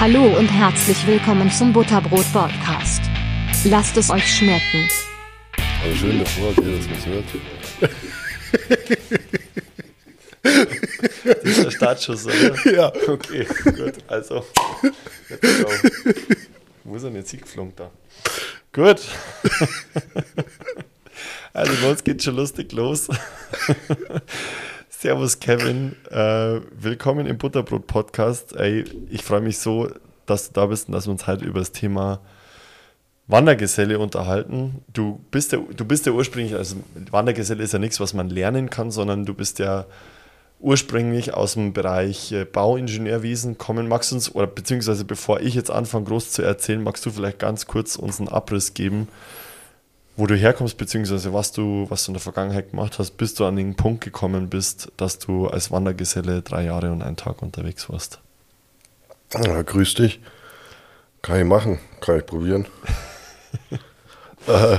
Hallo und herzlich willkommen zum Butterbrot Podcast. Lasst es euch schmecken. Aber schön davor, dass ihr das hört. Das ist der Startschuss, oder? Ja. Okay, gut. Also. Wo ist denn jetzt hingeflogen da? Gut. Also, bei uns geht schon lustig los. Servus, Kevin. Äh, willkommen im Butterbrot-Podcast. Ey, ich freue mich so, dass du da bist und dass wir uns heute über das Thema Wandergeselle unterhalten. Du bist ja, du bist ja ursprünglich, also Wandergeselle ist ja nichts, was man lernen kann, sondern du bist ja ursprünglich aus dem Bereich äh, Bauingenieurwesen kommen. Magst du uns, oder beziehungsweise bevor ich jetzt anfange, groß zu erzählen, magst du vielleicht ganz kurz uns einen Abriss geben, wo du herkommst, beziehungsweise was du, was du in der Vergangenheit gemacht hast, bis du an den Punkt gekommen bist, dass du als Wandergeselle drei Jahre und einen Tag unterwegs warst. ja, grüß dich. Kann ich machen, kann ich probieren. äh,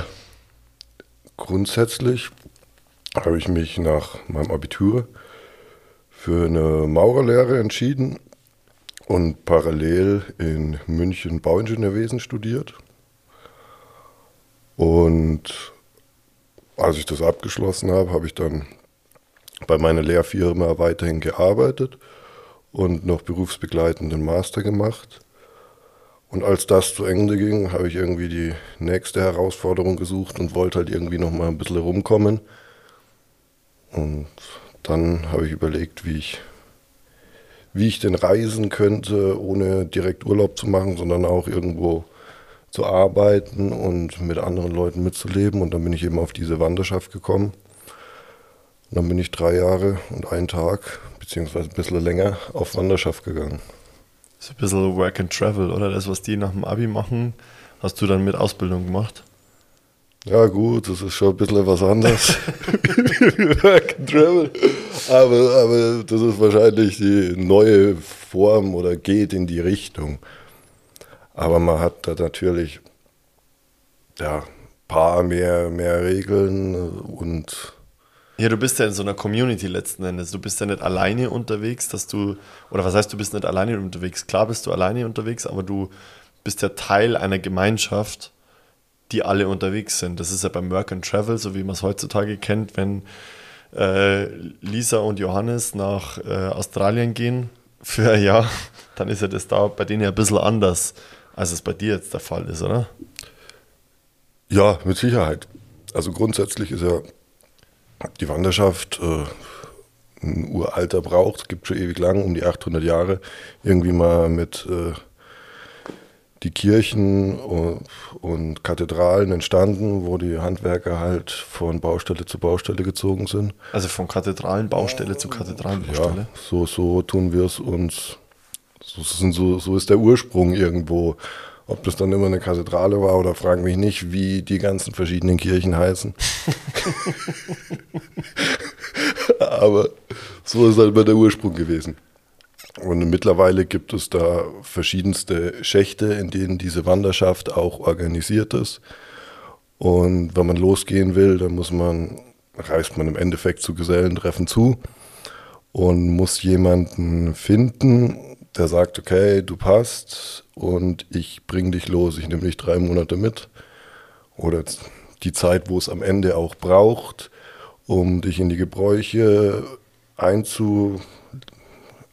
grundsätzlich habe ich mich nach meinem Abitur für eine Maurerlehre entschieden und parallel in München Bauingenieurwesen studiert. Und als ich das abgeschlossen habe, habe ich dann bei meiner Lehrfirma weiterhin gearbeitet und noch berufsbegleitenden Master gemacht. Und als das zu Ende ging, habe ich irgendwie die nächste Herausforderung gesucht und wollte halt irgendwie noch mal ein bisschen rumkommen. Und dann habe ich überlegt, wie ich, wie ich denn reisen könnte, ohne direkt Urlaub zu machen, sondern auch irgendwo zu arbeiten und mit anderen Leuten mitzuleben. Und dann bin ich eben auf diese Wanderschaft gekommen. Und dann bin ich drei Jahre und einen Tag, beziehungsweise ein bisschen länger, auf Wanderschaft gegangen. Das ist ein bisschen Work and Travel, oder? Das, was die nach dem Abi machen, hast du dann mit Ausbildung gemacht. Ja gut, das ist schon ein bisschen was anderes. Work and Travel. Aber, aber das ist wahrscheinlich die neue Form oder geht in die Richtung. Aber man hat da natürlich ja, paar mehr, mehr Regeln und Ja, du bist ja in so einer Community letzten Endes. Du bist ja nicht alleine unterwegs, dass du, oder was heißt, du bist nicht alleine unterwegs? Klar bist du alleine unterwegs, aber du bist ja Teil einer Gemeinschaft, die alle unterwegs sind. Das ist ja beim Work and Travel, so wie man es heutzutage kennt, wenn äh, Lisa und Johannes nach äh, Australien gehen für ein Jahr, dann ist ja das da bei denen ja ein bisschen anders, als es bei dir jetzt der Fall ist, oder? ja, mit Sicherheit. Also grundsätzlich ist ja die Wanderschaft äh, ein uralter Brauch, es gibt schon ewig lang, um die 800 Jahre, irgendwie mal mit äh, die Kirchen und, und Kathedralen entstanden, wo die Handwerker halt von Baustelle zu Baustelle gezogen sind. Also von Kathedralenbaustelle zu Kathedralenbaustelle. Ja, so, so tun wir es uns. So, so, so ist der Ursprung irgendwo. Ob das dann immer eine Kathedrale war oder fragen mich nicht, wie die ganzen verschiedenen Kirchen heißen. Aber so ist halt immer der Ursprung gewesen. Und mittlerweile gibt es da verschiedenste Schächte, in denen diese Wanderschaft auch organisiert ist. Und wenn man losgehen will, dann muss man, reist man im Endeffekt zu Gesellentreffen zu und muss jemanden finden, der sagt, okay, du passt und ich bring dich los, ich nehme dich drei Monate mit. Oder die Zeit, wo es am Ende auch braucht, um dich in die Gebräuche einzu...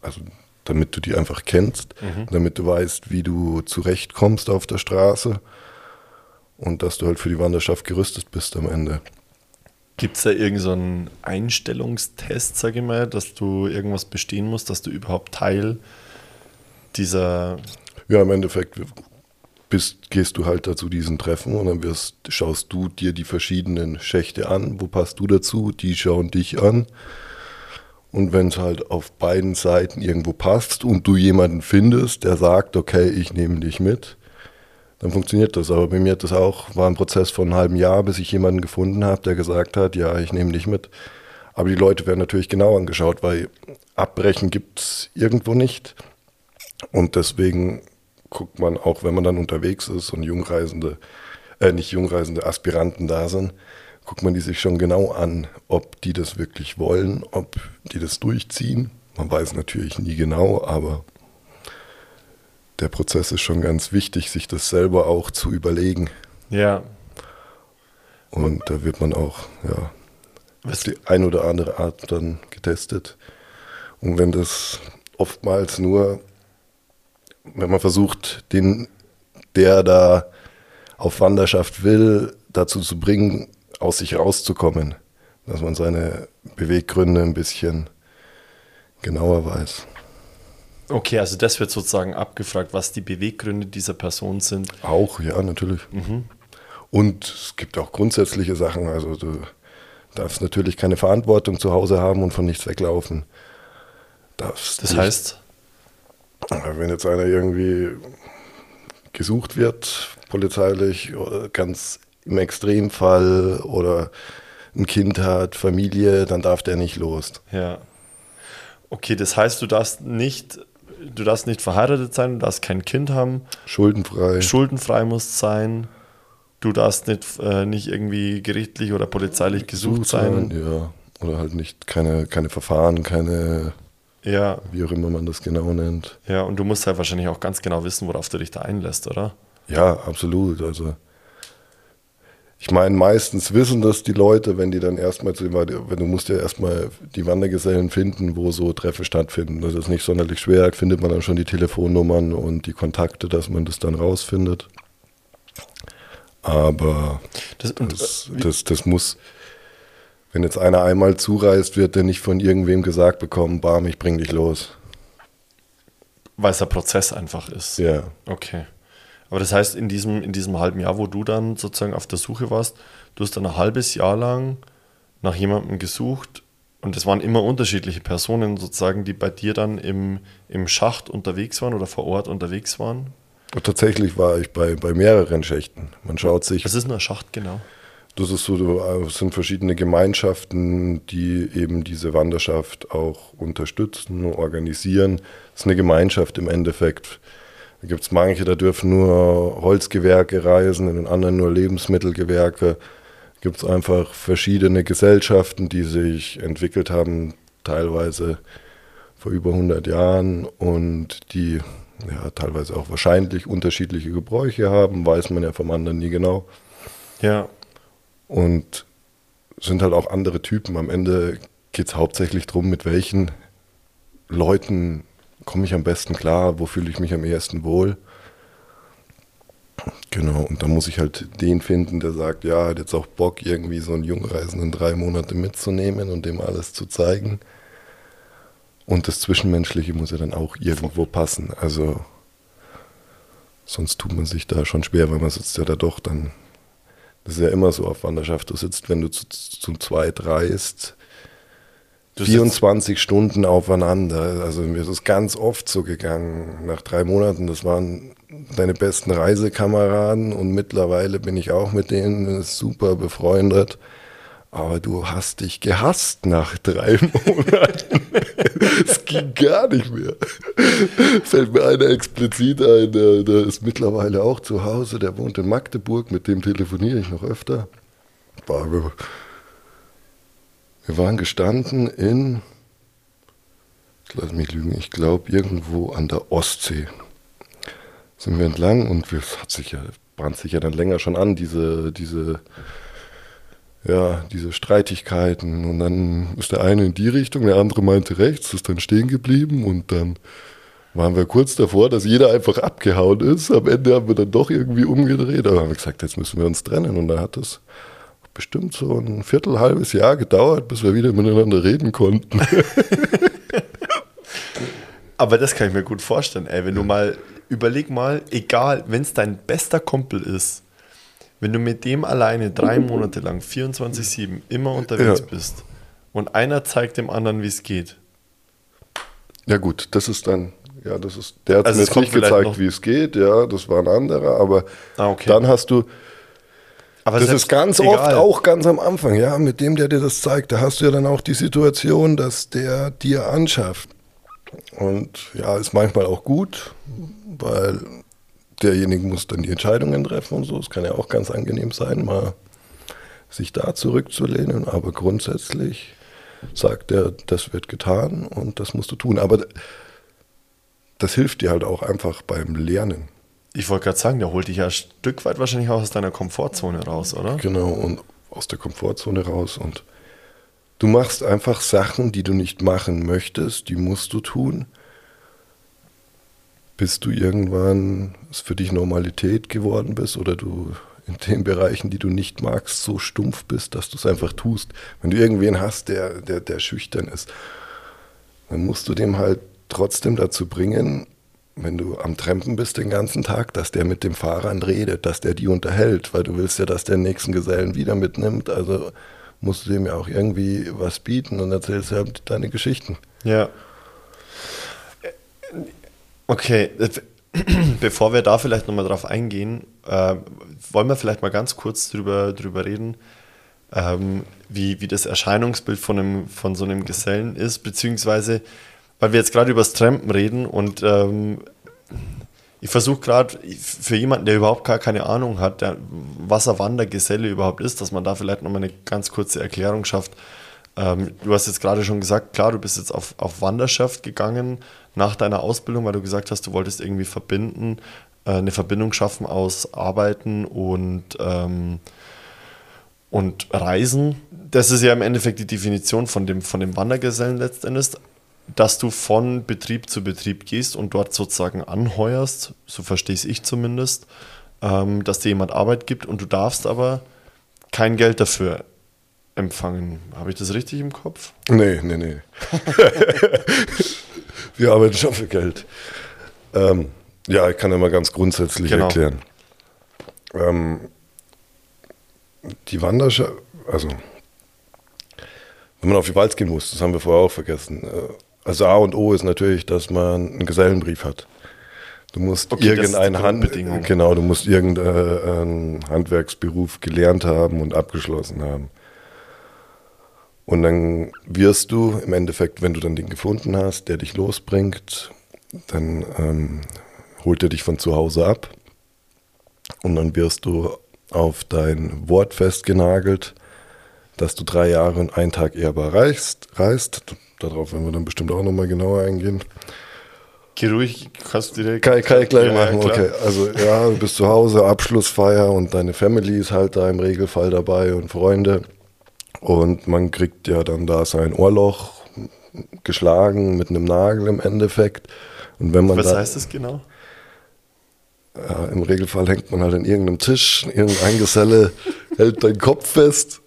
Also damit du die einfach kennst, damit du weißt, wie du zurechtkommst auf der Straße und dass du halt für die Wanderschaft gerüstet bist am Ende. Gibt es da irgendeinen so Einstellungstest, sage ich mal, dass du irgendwas bestehen musst, dass du überhaupt Teil dieser. Ja, im Endeffekt bist, gehst du halt dazu diesen Treffen und dann wirst, schaust du dir die verschiedenen Schächte an. Wo passt du dazu? Die schauen dich an. Und wenn es halt auf beiden Seiten irgendwo passt und du jemanden findest, der sagt, okay, ich nehme dich mit, dann funktioniert das. Aber bei mir hat das auch, war ein Prozess von einem halben Jahr, bis ich jemanden gefunden habe, der gesagt hat, ja, ich nehme dich mit. Aber die Leute werden natürlich genau angeschaut, weil Abbrechen gibt es irgendwo nicht. Und deswegen guckt man auch, wenn man dann unterwegs ist und Jungreisende, äh, nicht Jungreisende, Aspiranten da sind, guckt man die sich schon genau an, ob die das wirklich wollen, ob die das durchziehen. Man weiß natürlich nie genau, aber der Prozess ist schon ganz wichtig, sich das selber auch zu überlegen. Ja. Und da wird man auch, ja, auf die ein oder andere Art dann getestet. Und wenn das oftmals nur, wenn man versucht, den, der da auf Wanderschaft will, dazu zu bringen, aus sich rauszukommen, dass man seine Beweggründe ein bisschen genauer weiß. Okay, also das wird sozusagen abgefragt, was die Beweggründe dieser Person sind. Auch, ja, natürlich. Und es gibt auch grundsätzliche Sachen. Also du darfst natürlich keine Verantwortung zu Hause haben und von nichts weglaufen. Darfst Das nicht- heißt, wenn jetzt einer irgendwie gesucht wird, polizeilich, oder ganz im Extremfall oder ein Kind hat, Familie, dann darf der nicht los. ja. Okay, das heißt, du darfst nicht, du darfst nicht verheiratet sein, du darfst kein Kind haben, Schuldenfrei. schuldenfrei musst sein, du darfst nicht, äh, nicht irgendwie gerichtlich oder polizeilich gesucht sein. Ja. Oder halt nicht keine, keine Verfahren, keine, Ja, wie auch immer man das genau nennt. ja, und du musst halt wahrscheinlich auch ganz genau wissen, worauf du dich da einlässt, oder? Ja, absolut. Also ich meine, meistens wissen das die Leute, wenn die dann erstmal zu du wenn du musst ja erstmal die Wandergesellen finden, wo so Treffen stattfinden. Das ist nicht sonderlich schwer, findet man dann schon die Telefonnummern und die Kontakte, dass man das dann rausfindet. Aber Das, das, äh, wie- das, das muss, wenn jetzt einer einmal zureist, wird der nicht von irgendwem gesagt bekommen, bam, ich bring dich los. weil es der Prozess einfach ist. Ja. Okay. Aber das heißt, in diesem, in diesem halben Jahr, wo du dann sozusagen auf der Suche warst, du hast dann ein halbes Jahr lang nach jemandem gesucht und es waren immer unterschiedliche Personen sozusagen, die bei dir dann im, im Schacht unterwegs waren oder vor Ort unterwegs waren. Tatsächlich war ich bei, bei mehreren Schächten. Man schaut sich Was ist ein Schacht genau? Das ist so, es sind verschiedene Gemeinschaften, die eben diese Wanderschaft auch unterstützen, organisieren. Es ist eine Gemeinschaft im Endeffekt. Da gibt es manche, da dürfen nur Holzgewerke reisen, in den anderen nur Lebensmittelgewerke. Gibt es einfach verschiedene Gesellschaften, die sich entwickelt haben, teilweise vor über 100 Jahren und die ja, teilweise auch wahrscheinlich unterschiedliche Gebräuche haben, weiß man ja vom anderen nie genau. Ja, Und sind halt auch andere Typen. Am Ende geht es hauptsächlich darum, mit welchen Leuten komme ich am besten klar, wo fühle ich mich am ehesten wohl. Genau, und da muss ich halt den finden, der sagt, ja, hat jetzt auch Bock, irgendwie so einen Jungreisenden drei Monate mitzunehmen und dem alles zu zeigen. Und das Zwischenmenschliche muss ja dann auch irgendwo passen. Also sonst tut man sich da schon schwer, weil man sitzt ja da doch dann das ist ja immer so auf Wanderschaft. Du sitzt, wenn du zu, zu zweit reist, Du sitzt- 24 Stunden aufeinander. Also mir ist es ganz oft so gegangen. Nach drei Monaten, das waren deine besten Reisekameraden und mittlerweile bin ich auch mit denen super befreundet. Aber du hast dich gehasst nach drei Monaten. Es ging gar nicht mehr. Fällt mir einer explizit ein, der, der ist mittlerweile auch zu Hause, der wohnt in Magdeburg, mit dem telefoniere ich noch öfter. Wir, waren gestanden in, lass mich lügen, ich glaube irgendwo an der Ostsee. Sind wir entlang und es hat sich ja, bahnt sich ja dann länger schon an, diese, diese ja, diese Streitigkeiten. Und dann ist der eine in die Richtung, der andere meinte rechts, ist dann stehen geblieben und dann waren wir kurz davor, dass jeder einfach abgehauen ist. Am Ende haben wir dann doch irgendwie umgedreht, aber haben wir gesagt, jetzt müssen wir uns trennen. Und da hat es bestimmt so ein Viertel, halbes Jahr gedauert, bis wir wieder miteinander reden konnten. Aber das kann ich mir gut vorstellen, ey. Wenn du mal, überleg mal, egal, wenn es dein bester Kumpel ist, wenn du mit dem alleine drei Monate lang 24-7 immer unterwegs Ja. bist und einer zeigt dem anderen, wie es geht. Ja gut, das ist dann, ja, das ist, der hat Also mir jetzt nicht gezeigt, wie es geht, ja, das war ein anderer, aber Ah, okay. dann hast du, Aber das ist ganz egal. oft auch ganz am Anfang, ja, mit dem, der dir das zeigt, da hast du ja dann auch die Situation, dass der dir anschafft. Und ja, ist manchmal auch gut, weil derjenige muss dann die Entscheidungen treffen und so. Es kann ja auch ganz angenehm sein, mal sich da zurückzulehnen, aber grundsätzlich sagt er, das wird getan und das musst du tun. Aber das hilft dir halt auch einfach beim Lernen. Ich wollte gerade sagen, der holt dich ja ein Stück weit wahrscheinlich auch aus deiner Komfortzone raus, oder? Genau, und aus der Komfortzone raus. Und du machst einfach Sachen, die du nicht machen möchtest, die musst du tun, bis du irgendwann es für dich Normalität geworden bist oder du in den Bereichen, die du nicht magst, so stumpf bist, dass du es einfach tust. Wenn du irgendwen hast, der, der, der schüchtern ist, dann musst du dem halt trotzdem dazu bringen, wenn du am Trampen bist den ganzen Tag, dass der mit dem Fahrern redet, dass der die unterhält, weil du willst ja, dass der nächsten Gesellen wieder mitnimmt. Also musst du dem ja auch irgendwie was bieten und erzählst ja halt deine Geschichten. Ja. Okay, bevor wir da vielleicht nochmal drauf eingehen, äh, wollen wir vielleicht mal ganz kurz drüber, drüber reden, ähm, wie, wie das Erscheinungsbild von, einem, von so einem Gesellen ist, beziehungsweise weil wir jetzt gerade über das Trampen reden und ähm, ich versuche gerade für jemanden, der überhaupt gar keine Ahnung hat, der, was ein Wandergeselle überhaupt ist, dass man da vielleicht nochmal eine ganz kurze Erklärung schafft. Ähm, du hast jetzt gerade schon gesagt, klar, du bist jetzt auf, auf Wanderschaft gegangen nach deiner Ausbildung, weil du gesagt hast, du wolltest irgendwie verbinden, äh, eine Verbindung schaffen aus Arbeiten und, ähm, und Reisen. Das ist ja im Endeffekt die Definition von dem, von dem Wandergesellen letztendlich dass du von Betrieb zu Betrieb gehst und dort sozusagen anheuerst, so verstehe ich zumindest, ähm, dass dir jemand Arbeit gibt und du darfst aber kein Geld dafür empfangen. Habe ich das richtig im Kopf? Nee, nee, nee. Wir arbeiten schon für Geld. Ähm, ja, ich kann ja mal ganz grundsätzlich genau. erklären. Ähm, die Wanderschaft, also wenn man auf die Walz gehen muss, das haben wir vorher auch vergessen, äh, also A und O ist natürlich, dass man einen Gesellenbrief hat. Du musst okay, irgendeinen Hand, genau, du musst irgendeinen Handwerksberuf gelernt haben und abgeschlossen haben. Und dann wirst du im Endeffekt, wenn du dann den gefunden hast, der dich losbringt, dann ähm, holt er dich von zu Hause ab und dann wirst du auf dein Wort festgenagelt, dass du drei Jahre und einen Tag ehrbar reist, reist darauf werden wir dann bestimmt auch nochmal genauer eingehen. Geh ruhig, kannst direkt. Kann, kann ich gleich ja, machen, ja, okay. Also ja, du bist zu Hause, Abschlussfeier und deine Family ist halt da im Regelfall dabei und Freunde. Und man kriegt ja dann da sein Ohrloch geschlagen mit einem Nagel im Endeffekt. Und wenn man Was da, heißt das genau? Ja, Im Regelfall hängt man halt an irgendeinem Tisch, irgendein Geselle hält deinen Kopf fest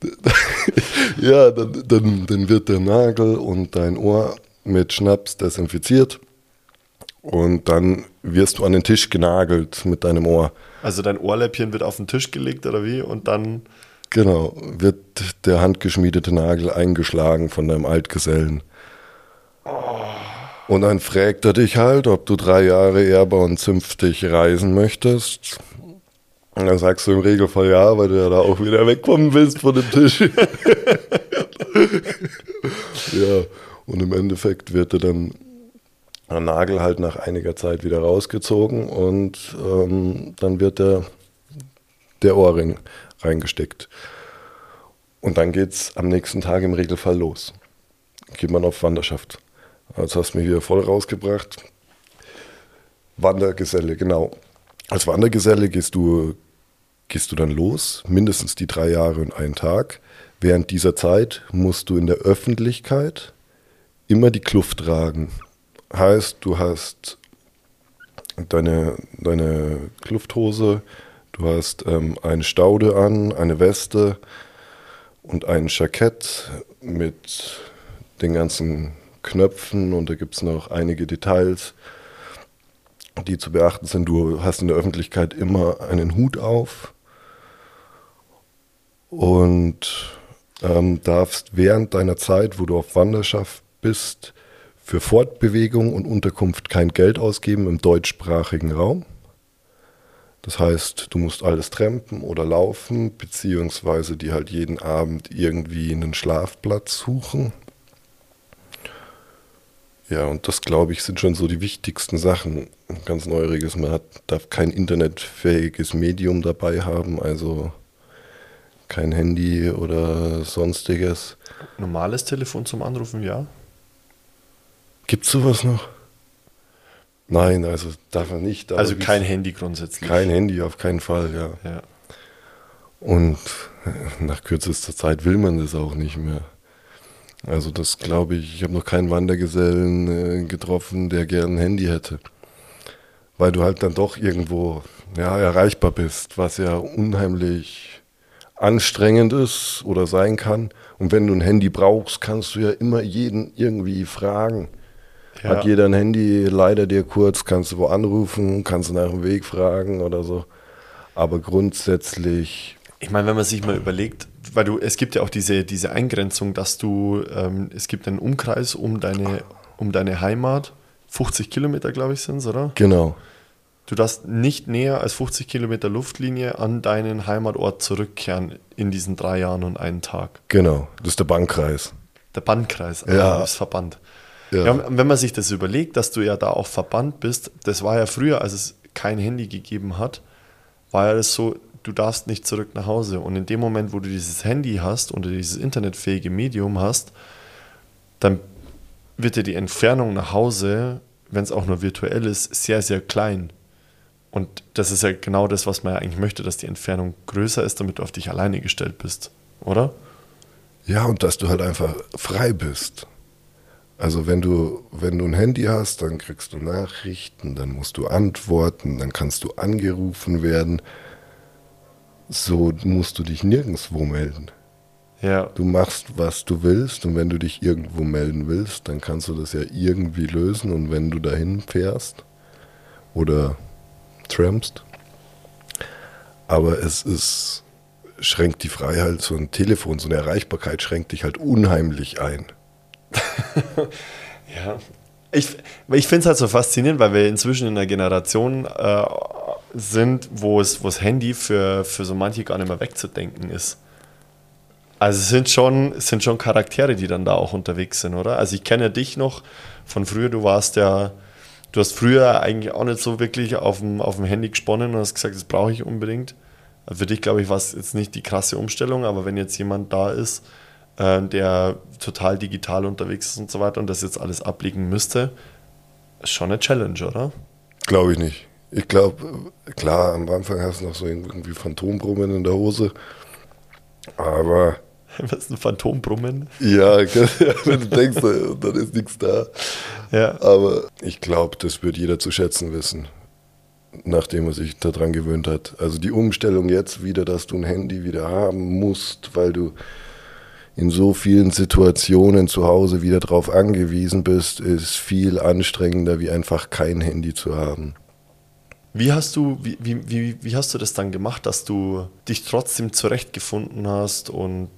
ja, dann, dann, dann wird der Nagel und dein Ohr mit Schnaps desinfiziert und dann wirst du an den Tisch genagelt mit deinem Ohr. Also dein Ohrläppchen wird auf den Tisch gelegt oder wie und dann... Genau, wird der handgeschmiedete Nagel eingeschlagen von deinem Altgesellen. Oh. Und dann fragt er dich halt, ob du drei Jahre ehrbar und zünftig reisen möchtest. Und dann sagst du im Regelfall ja, weil du ja da auch wieder wegkommen willst von dem Tisch. ja, und im Endeffekt wird dir dann der Nagel halt nach einiger Zeit wieder rausgezogen und ähm, dann wird der, der Ohrring reingesteckt. Und dann geht es am nächsten Tag im Regelfall los. Geht man auf Wanderschaft. Jetzt hast du mich wieder voll rausgebracht. Wandergeselle, genau. Als Wandergeselle gehst du, gehst du dann los, mindestens die drei Jahre und einen Tag. Während dieser Zeit musst du in der Öffentlichkeit immer die Kluft tragen. Heißt, du hast deine, deine Klufthose, du hast ähm, eine Staude an, eine Weste und ein Jackett mit den ganzen Knöpfen und da gibt es noch einige Details die zu beachten sind. Du hast in der Öffentlichkeit immer einen Hut auf und ähm, darfst während deiner Zeit, wo du auf Wanderschaft bist, für Fortbewegung und Unterkunft kein Geld ausgeben im deutschsprachigen Raum. Das heißt, du musst alles trampen oder laufen, beziehungsweise die halt jeden Abend irgendwie einen Schlafplatz suchen. Ja, und das glaube ich sind schon so die wichtigsten Sachen. Ganz Neueriges. Man hat, darf kein internetfähiges Medium dabei haben, also kein Handy oder sonstiges. Normales Telefon zum Anrufen, ja? Gibt es sowas noch? Nein, also darf man nicht. Also kein Handy grundsätzlich. Kein Handy, auf keinen Fall, ja. Ja. Und nach kürzester Zeit will man das auch nicht mehr. Also das glaube ich, ich habe noch keinen Wandergesellen äh, getroffen, der gern ein Handy hätte. Weil du halt dann doch irgendwo ja, erreichbar bist, was ja unheimlich anstrengend ist oder sein kann. Und wenn du ein Handy brauchst, kannst du ja immer jeden irgendwie fragen. Ja. Hat jeder ein Handy, leider dir kurz, kannst du wo anrufen, kannst du nach dem Weg fragen oder so. Aber grundsätzlich, Ich meine, wenn man sich mal überlegt, weil du, es gibt ja auch diese, diese Eingrenzung, dass du, ähm, es gibt einen Umkreis um deine, um deine Heimat, 50 Kilometer, glaube ich, sind es, oder? genau, Du darfst nicht näher als 50 Kilometer Luftlinie an deinen Heimatort zurückkehren in diesen drei Jahren und einen Tag. genau, das ist der Bankkreis. Der Bandkreis, Ja. das Verband. Ja. Ja. wenn man sich das überlegt, dass du ja da auch verbannt bist, das war ja früher, als es kein Handy gegeben hat, war ja das so, du darfst nicht zurück nach Hause. Und in dem Moment, wo du dieses Handy hast und dieses internetfähige Medium hast, dann wird dir die Entfernung nach Hause, wenn es auch nur virtuell ist, sehr, sehr klein. Und das ist ja genau das, was man ja eigentlich möchte, dass die Entfernung größer ist, damit du auf dich alleine gestellt bist, oder? Ja, und dass du halt einfach frei bist. Also wenn du, wenn du ein Handy hast, dann kriegst du Nachrichten, dann musst du antworten, dann kannst du angerufen werden. So musst du dich nirgendwo melden. Ja. Du machst, was du willst und wenn du dich irgendwo melden willst, dann kannst du das ja irgendwie lösen und wenn du dahin fährst oder trampst. Aber es ist, schränkt die Freiheit, so ein Telefon, so eine Erreichbarkeit schränkt dich halt unheimlich ein. Ja. Ich, ich finde es halt so faszinierend, weil wir inzwischen in einer Generation äh, sind, wo das Handy für, für so manche gar nicht mehr wegzudenken ist. Also es sind schon, es sind schon Charaktere, die dann da auch unterwegs sind, oder? Also ich kenne dich noch von früher, du warst ja, du hast früher eigentlich auch nicht so wirklich auf dem, auf dem Handy gesponnen und hast gesagt, das brauche ich unbedingt. Für dich, glaube ich, war es jetzt nicht die krasse Umstellung, aber wenn jetzt jemand da ist, äh, der total digital unterwegs ist und so weiter und das jetzt alles ablegen müsste, ist schon eine Challenge, oder? Glaube ich nicht. Ich glaube, klar, am Anfang hast du noch so irgendwie Phantombrummen in der Hose. Aber Was ist ein Phantombrummen? ja, wenn du denkst, dann ist nichts da. Ja. Aber ich glaube, das wird jeder zu schätzen wissen, nachdem er sich daran gewöhnt hat. Also die Umstellung jetzt wieder, dass du ein Handy wieder haben musst, weil du in so vielen Situationen zu Hause wieder drauf angewiesen bist, ist viel anstrengender, wie einfach kein Handy zu haben. Wie hast du, wie, wie, wie, wie hast du das dann gemacht, dass du dich trotzdem zurechtgefunden hast und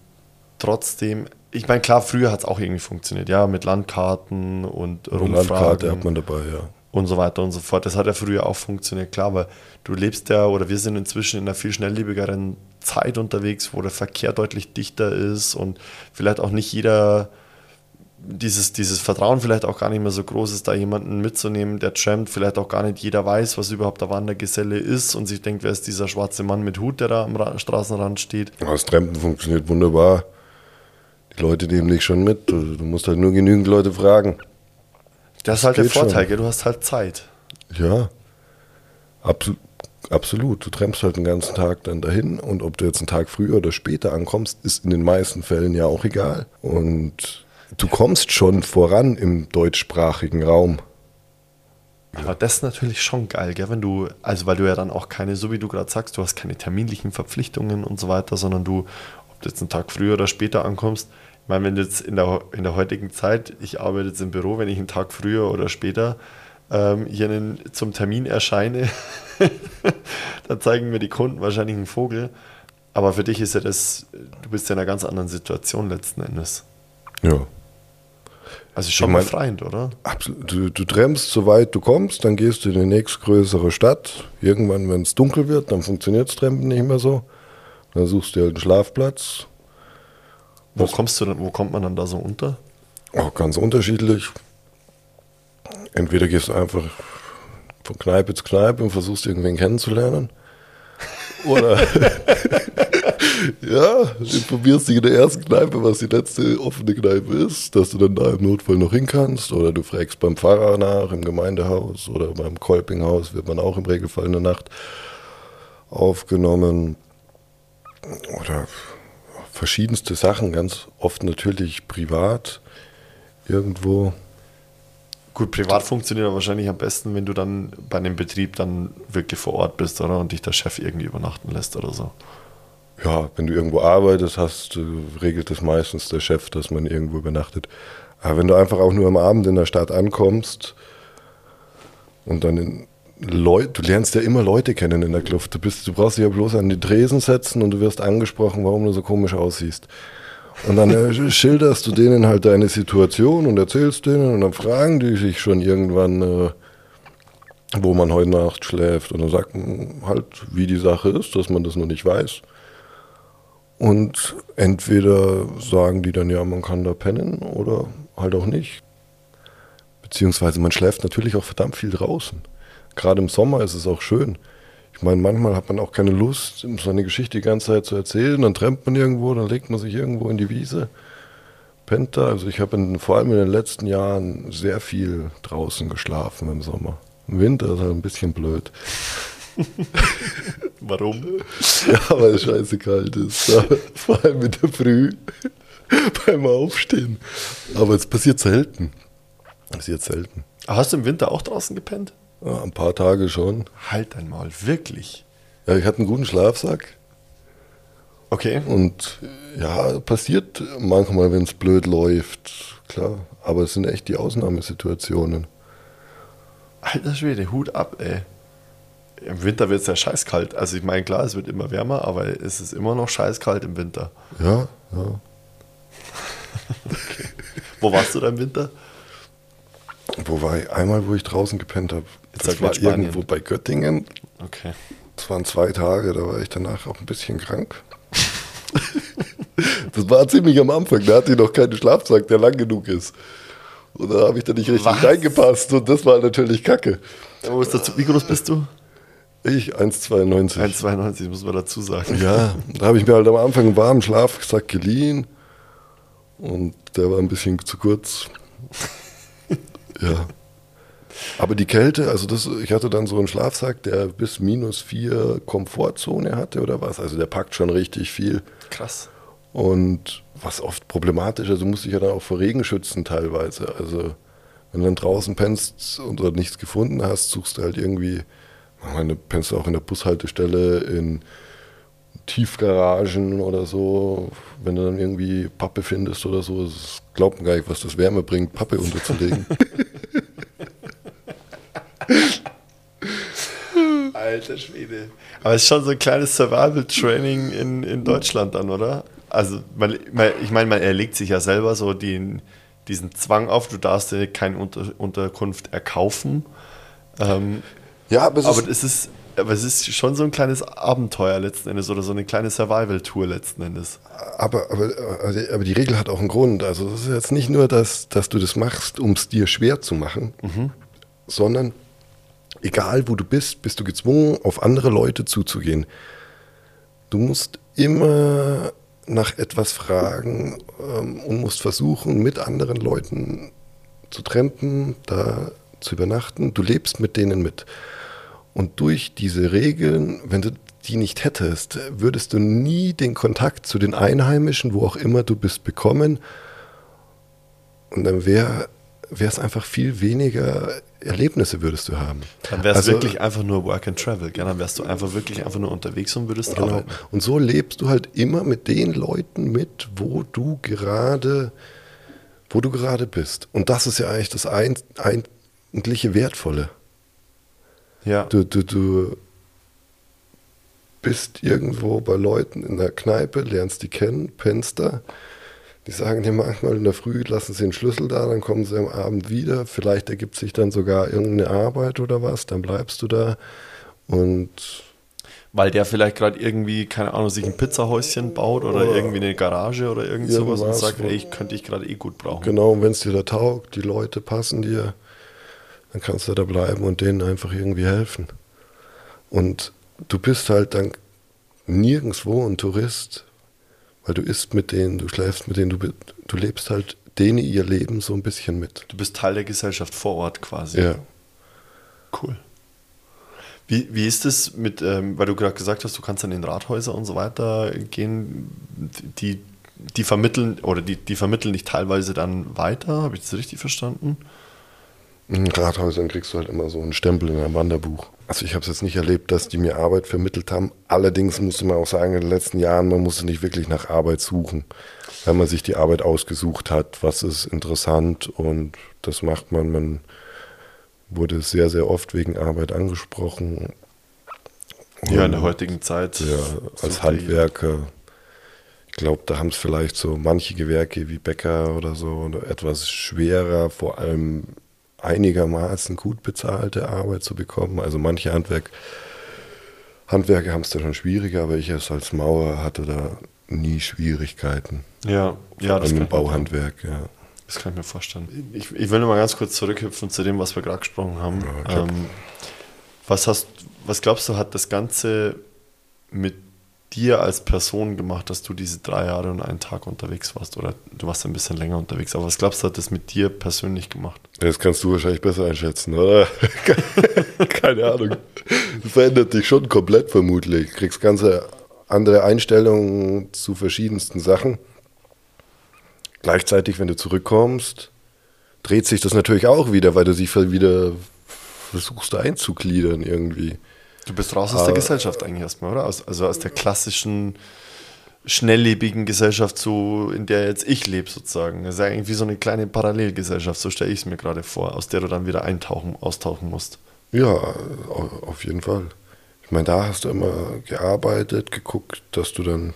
trotzdem, ich meine, klar, früher hat es auch irgendwie funktioniert, ja, mit Landkarten und Eine Landkarte Rumfragen hat man dabei, ja. und so weiter und so fort. Das hat ja früher auch funktioniert, klar, weil du lebst ja, oder wir sind inzwischen in einer viel schnelllebigeren Zeit unterwegs, wo der Verkehr deutlich dichter ist und vielleicht auch nicht jeder dieses, dieses Vertrauen vielleicht auch gar nicht mehr so groß ist, da jemanden mitzunehmen, der trampt, vielleicht auch gar nicht jeder weiß, was überhaupt der Wandergeselle ist und sich denkt, wer ist dieser schwarze Mann mit Hut, der da am Ra Straßenrand steht. Das Trampen funktioniert wunderbar. Die Leute nehmen dich schon mit. Du, du musst halt nur genügend Leute fragen. Das ist halt der geht schon. Vorteil, gell? du hast halt Zeit. Ja, absolut. Absolut. Du trampst halt den ganzen Tag dann dahin und ob du jetzt einen Tag früher oder später ankommst, ist in den meisten Fällen ja auch egal. Und du kommst schon voran im deutschsprachigen Raum. Aber das ist natürlich schon geil, gell? wenn du, also weil du ja dann auch keine, so wie du gerade sagst, du hast keine terminlichen Verpflichtungen und so weiter, sondern du, ob du jetzt einen Tag früher oder später ankommst, ich meine, wenn du jetzt in der, in der heutigen Zeit, ich arbeite jetzt im Büro, wenn ich einen Tag früher oder später ähm, hier einen, zum Termin erscheine, dann zeigen mir die Kunden wahrscheinlich einen Vogel. Aber für dich ist ja das, du bist ja in einer ganz anderen Situation letzten Endes. Ja. Also schon Ich mein- befreiend, oder? Absolut. Du, du trampst so weit du kommst, dann gehst du in die nächstgrößere Stadt. Irgendwann, wenn es dunkel wird, dann funktioniert das Trampen nicht mehr so. Dann suchst du dir halt einen Schlafplatz. Wo kommst du dann, wo kommt man dann da so unter? Auch ganz unterschiedlich. Entweder gehst du einfach von Kneipe zu Kneipe und versuchst irgendwen kennenzulernen. Oder ja, informierst dich in der ersten Kneipe, was die letzte offene Kneipe ist, dass du dann da im Notfall noch hin kannst. Oder du fragst beim Pfarrer nach, im Gemeindehaus oder beim Kolpinghaus wird man auch im Regelfall in der Nacht aufgenommen. Oder verschiedenste Sachen, ganz oft natürlich privat irgendwo. Gut, privat funktioniert aber wahrscheinlich am besten, wenn du dann bei einem Betrieb dann wirklich vor Ort bist, oder? Und dich der Chef irgendwie übernachten lässt oder so. Ja, wenn du irgendwo arbeitest, hast, regelt das meistens der Chef, dass man irgendwo übernachtet. Aber wenn du einfach auch nur am Abend in der Stadt ankommst und dann in Leute, du lernst ja immer Leute kennen in der Kluft. Du, bist, du brauchst dich ja bloß an die Tresen setzen und du wirst angesprochen, warum du so komisch aussiehst. Und dann äh, schilderst du denen halt deine Situation und erzählst denen und dann fragen die sich schon irgendwann, äh, wo man heute Nacht schläft. Und dann sagt man halt, wie die Sache ist, dass man das noch nicht weiß. Und entweder sagen die dann, ja, man kann da pennen oder halt auch nicht. Beziehungsweise man schläft natürlich auch verdammt viel draußen. Gerade im Sommer ist es auch schön. Ich meine, manchmal hat man auch keine Lust, seine Geschichte die ganze Zeit zu erzählen. Dann trampt man irgendwo, dann legt man sich irgendwo in die Wiese, pennt da. Also ich habe vor allem in den letzten Jahren sehr viel draußen geschlafen im Sommer. Im Winter ist halt ein bisschen blöd. Warum? Ja, weil es scheiße kalt ist. Vor allem in der Früh beim Aufstehen. Aber es passiert selten. Passiert selten. Hast du im Winter auch draußen gepennt? Ja, ein paar Tage schon. Halt einmal, wirklich. Ja, ich hatte einen guten Schlafsack. Okay. Und ja, passiert manchmal, wenn es blöd läuft, klar. Aber es sind echt die Ausnahmesituationen. Alter Schwede, Hut ab, ey. Im Winter wird es ja scheißkalt. Also ich meine, klar, es wird immer wärmer, aber es ist immer noch scheißkalt im Winter. Ja, ja. okay. Wo warst du da im Winter? Wo war ich? Einmal, wo ich draußen gepennt habe. Das war irgendwo bei Göttingen. Okay. Das waren zwei Tage, da war ich danach auch ein bisschen krank. das war ziemlich am Anfang, da hatte ich noch keinen Schlafsack, der lang genug ist. Und da habe ich da nicht richtig Was? reingepasst und das war natürlich kacke. Wie groß bist du? Ich 1,92. 1,92 muss man dazu sagen. Ja, da habe ich mir halt am Anfang einen warmen Schlafsack geliehen und der war ein bisschen zu kurz. ja. Aber die Kälte, also das, ich hatte dann so einen Schlafsack, der bis minus vier Komfortzone hatte oder was. Also der packt schon richtig viel. Krass. Und was oft problematisch, also musste ich ja dann auch vor Regen schützen teilweise. Also wenn du dann draußen pennst und dort nichts gefunden hast, suchst du halt irgendwie meine, pennst du auch in der Bushaltestelle, in Tiefgaragen oder so, wenn du dann irgendwie Pappe findest oder so, glaubt man gar nicht, was das Wärme bringt, Pappe unterzulegen. Alter Schwede. Aber es ist schon so ein kleines Survival-Training in, in Deutschland dann, oder? Also, man, man, ich meine, man erlegt sich ja selber so den, diesen Zwang auf, du darfst dir keine Unter Unterkunft erkaufen. Ähm, ja, aber es, aber ist, es ist, aber es ist schon so ein kleines Abenteuer letzten Endes oder so eine kleine Survival-Tour letzten Endes. Aber, aber, aber die Regel hat auch einen Grund. Also es ist jetzt nicht nur, dass, dass du das machst, um es dir schwer zu machen, mhm. sondern egal wo du bist, bist du gezwungen, auf andere Leute zuzugehen. Du musst immer nach etwas fragen ähm, und musst versuchen, mit anderen Leuten zu trampen, da zu übernachten. Du lebst mit denen mit. Und durch diese Regeln, wenn du die nicht hättest, würdest du nie den Kontakt zu den Einheimischen, wo auch immer du bist, bekommen. Und dann wäre es einfach viel weniger Erlebnisse würdest du haben. Dann wäre es also, wirklich einfach nur Work and Travel. Gell? Dann wärst du einfach wirklich einfach nur unterwegs und würdest genau. arbeiten. Und so lebst du halt immer mit den Leuten mit, wo du gerade, wo du gerade bist. Und das ist ja eigentlich das eigentliche Wertvolle. Ja. Du, du, du bist irgendwo bei Leuten in der Kneipe, lernst die kennen, pennst da. Die sagen dir manchmal in der Früh, lassen sie den Schlüssel da, dann kommen sie am Abend wieder. Vielleicht ergibt sich dann sogar irgendeine Arbeit oder was, dann bleibst du da. Und weil der vielleicht gerade irgendwie, keine Ahnung, sich ein Pizzahäuschen baut oder, oder irgendwie eine Garage oder irgend sowas und sagt, ey, ich könnte ich gerade eh gut brauchen. Genau, und wenn es dir da taugt, die Leute passen dir, dann kannst du da bleiben und denen einfach irgendwie helfen. Und du bist halt dann nirgendwo ein Tourist, weil du isst mit denen, du schläfst mit denen, du, du lebst halt denen ihr Leben so ein bisschen mit. Du bist Teil der Gesellschaft vor Ort quasi. Ja. Cool. Wie, wie ist es mit, ähm, weil du gerade gesagt hast, du kannst dann in Rathäuser und so weiter gehen, die, die vermitteln oder die, die vermitteln dich teilweise dann weiter, habe ich das richtig verstanden? In Rathäusern kriegst du halt immer so einen Stempel in einem Wanderbuch. Also ich habe es jetzt nicht erlebt, dass die mir Arbeit vermittelt haben. Allerdings musste man auch sagen, in den letzten Jahren, man musste nicht wirklich nach Arbeit suchen. Wenn man sich die Arbeit ausgesucht hat, was ist interessant und das macht man. Man wurde sehr, sehr oft wegen Arbeit angesprochen. Ja, in der Und- heutigen Zeit. ja, als Handwerker. Ich glaube, da haben es vielleicht so manche Gewerke wie Bäcker oder so etwas schwerer, vor allem einigermaßen gut bezahlte Arbeit zu bekommen. Also manche Handwerk, Handwerker haben es da schon schwieriger, aber ich als, Maurer hatte da nie Schwierigkeiten. Ja, ja, das Im Bauhandwerk, ja. das kann ich mir vorstellen. Ich, ich will nur mal ganz kurz zurückhüpfen zu dem, was wir gerade gesprochen haben. Ja, ähm, was, hast, was glaubst du, hat das Ganze mit dir als Person gemacht, dass du diese drei Jahre und einen Tag unterwegs warst? Oder du warst ein bisschen länger unterwegs, aber was glaubst du, hat das mit dir persönlich gemacht? Das kannst du wahrscheinlich besser einschätzen, oder? Keine Ahnung. Das verändert dich schon komplett vermutlich. Du kriegst ganz andere Einstellungen zu verschiedensten Sachen. Gleichzeitig, wenn du zurückkommst, dreht sich das natürlich auch wieder, weil du dich wieder versuchst einzugliedern irgendwie. Du bist raus aus der Aber- Gesellschaft eigentlich erstmal, oder? Aus, also aus der klassischen, schnelllebigen Gesellschaft, so in der jetzt ich lebe sozusagen. Das ist ja irgendwie wie so eine kleine Parallelgesellschaft, so stelle ich es mir gerade vor, aus der du dann wieder eintauchen, austauchen musst. Ja, au- auf jeden Fall. Ich meine, da hast du immer gearbeitet, geguckt, dass du dann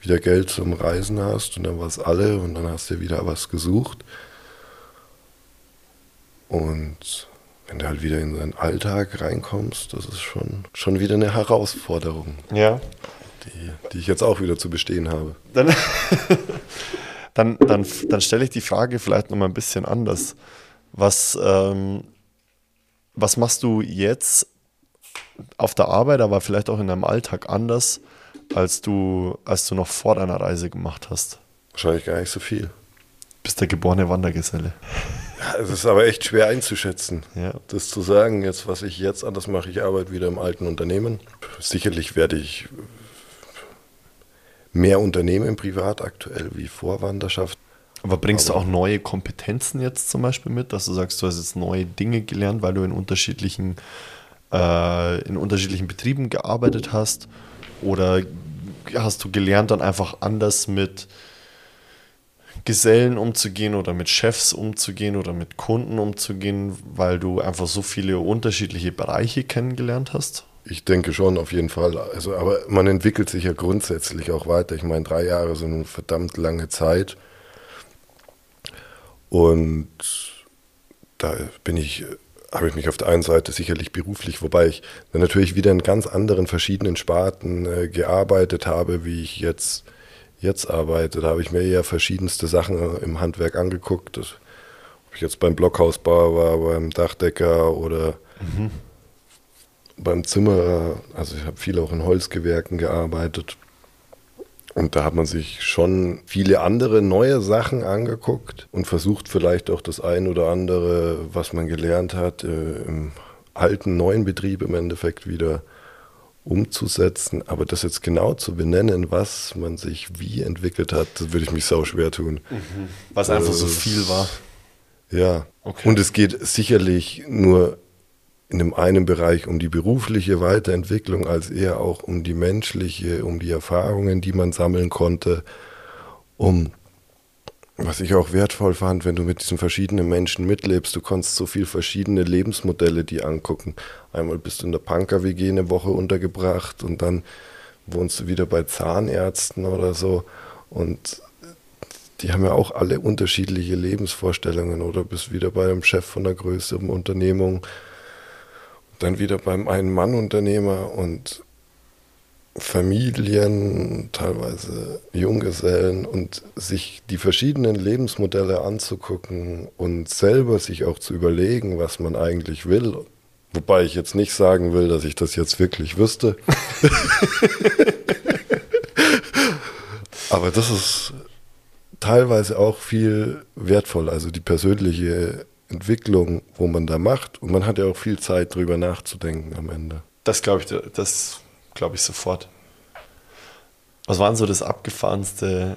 wieder Geld zum Reisen hast und dann war es alle und dann hast du wieder was gesucht. Und wenn du halt wieder in deinen Alltag reinkommst, das ist schon, schon wieder eine Herausforderung, Ja. die, die ich jetzt auch wieder zu bestehen habe. Dann, dann, dann, dann stelle ich die Frage vielleicht nochmal ein bisschen anders. Was, ähm, was machst du jetzt auf der Arbeit, aber vielleicht auch in deinem Alltag anders, als du, als du noch vor deiner Reise gemacht hast? Wahrscheinlich gar nicht so viel. Bist der geborene Wandergeselle. Ja, es ist aber echt schwer einzuschätzen. Ja. Das zu sagen, jetzt was ich jetzt anders mache, ich arbeite wieder im alten Unternehmen. Sicherlich werde ich mehr Unternehmen privat aktuell wie Vorwanderschaft. Aber bringst Aber- du auch neue Kompetenzen jetzt zum Beispiel mit, dass du sagst, du hast jetzt neue Dinge gelernt, weil du in unterschiedlichen, äh, in unterschiedlichen Betrieben gearbeitet hast? Oder hast du gelernt, dann einfach anders mit Gesellen umzugehen oder mit Chefs umzugehen oder mit Kunden umzugehen, weil du einfach so viele unterschiedliche Bereiche kennengelernt hast? Ich denke schon, auf jeden Fall. Also, aber man entwickelt sich ja grundsätzlich auch weiter. Ich meine, drei Jahre sind eine verdammt lange Zeit. Und da bin ich, habe ich mich auf der einen Seite sicherlich beruflich, wobei ich dann natürlich wieder in ganz anderen verschiedenen Sparten äh, gearbeitet habe, wie ich jetzt, jetzt arbeite. Da habe ich mir eher verschiedenste Sachen im Handwerk angeguckt. Das, ob ich jetzt beim Blockhausbau war, beim Dachdecker oder beim Zimmerer, also ich habe viel auch in Holzgewerken gearbeitet. Und da hat man sich schon viele andere neue Sachen angeguckt und versucht vielleicht auch das ein oder andere, was man gelernt hat, äh, im alten, neuen Betrieb im Endeffekt wieder umzusetzen. Aber das jetzt genau zu benennen, was man sich wie entwickelt hat, das würde ich mich sau schwer tun. Was einfach so Äh, viel war. Ja. Okay. Und es geht sicherlich nur in dem einen Bereich um die berufliche Weiterentwicklung, als eher auch um die menschliche, um die Erfahrungen, die man sammeln konnte, um was ich auch wertvoll fand, wenn du mit diesen verschiedenen Menschen mitlebst, du konntest so viel verschiedene Lebensmodelle die angucken. Einmal bist du in der Punker-WG eine Woche untergebracht und dann wohnst du wieder bei Zahnärzten oder so und die haben ja auch alle unterschiedliche Lebensvorstellungen oder bist wieder bei einem Chef von einer größeren Unternehmung, dann wieder beim Ein-Mann-Unternehmer und Familien, teilweise Junggesellen und sich die verschiedenen Lebensmodelle anzugucken und selber sich auch zu überlegen, was man eigentlich will, Wobei ich jetzt nicht sagen will, dass ich das jetzt wirklich wüsste. Aber das ist teilweise auch viel wertvoll. Also die persönliche Entwicklung, wo man da macht. Und man hat ja auch viel Zeit, drüber nachzudenken am Ende. Das glaube ich, das glaube ich sofort. Was war denn so das abgefahrenste?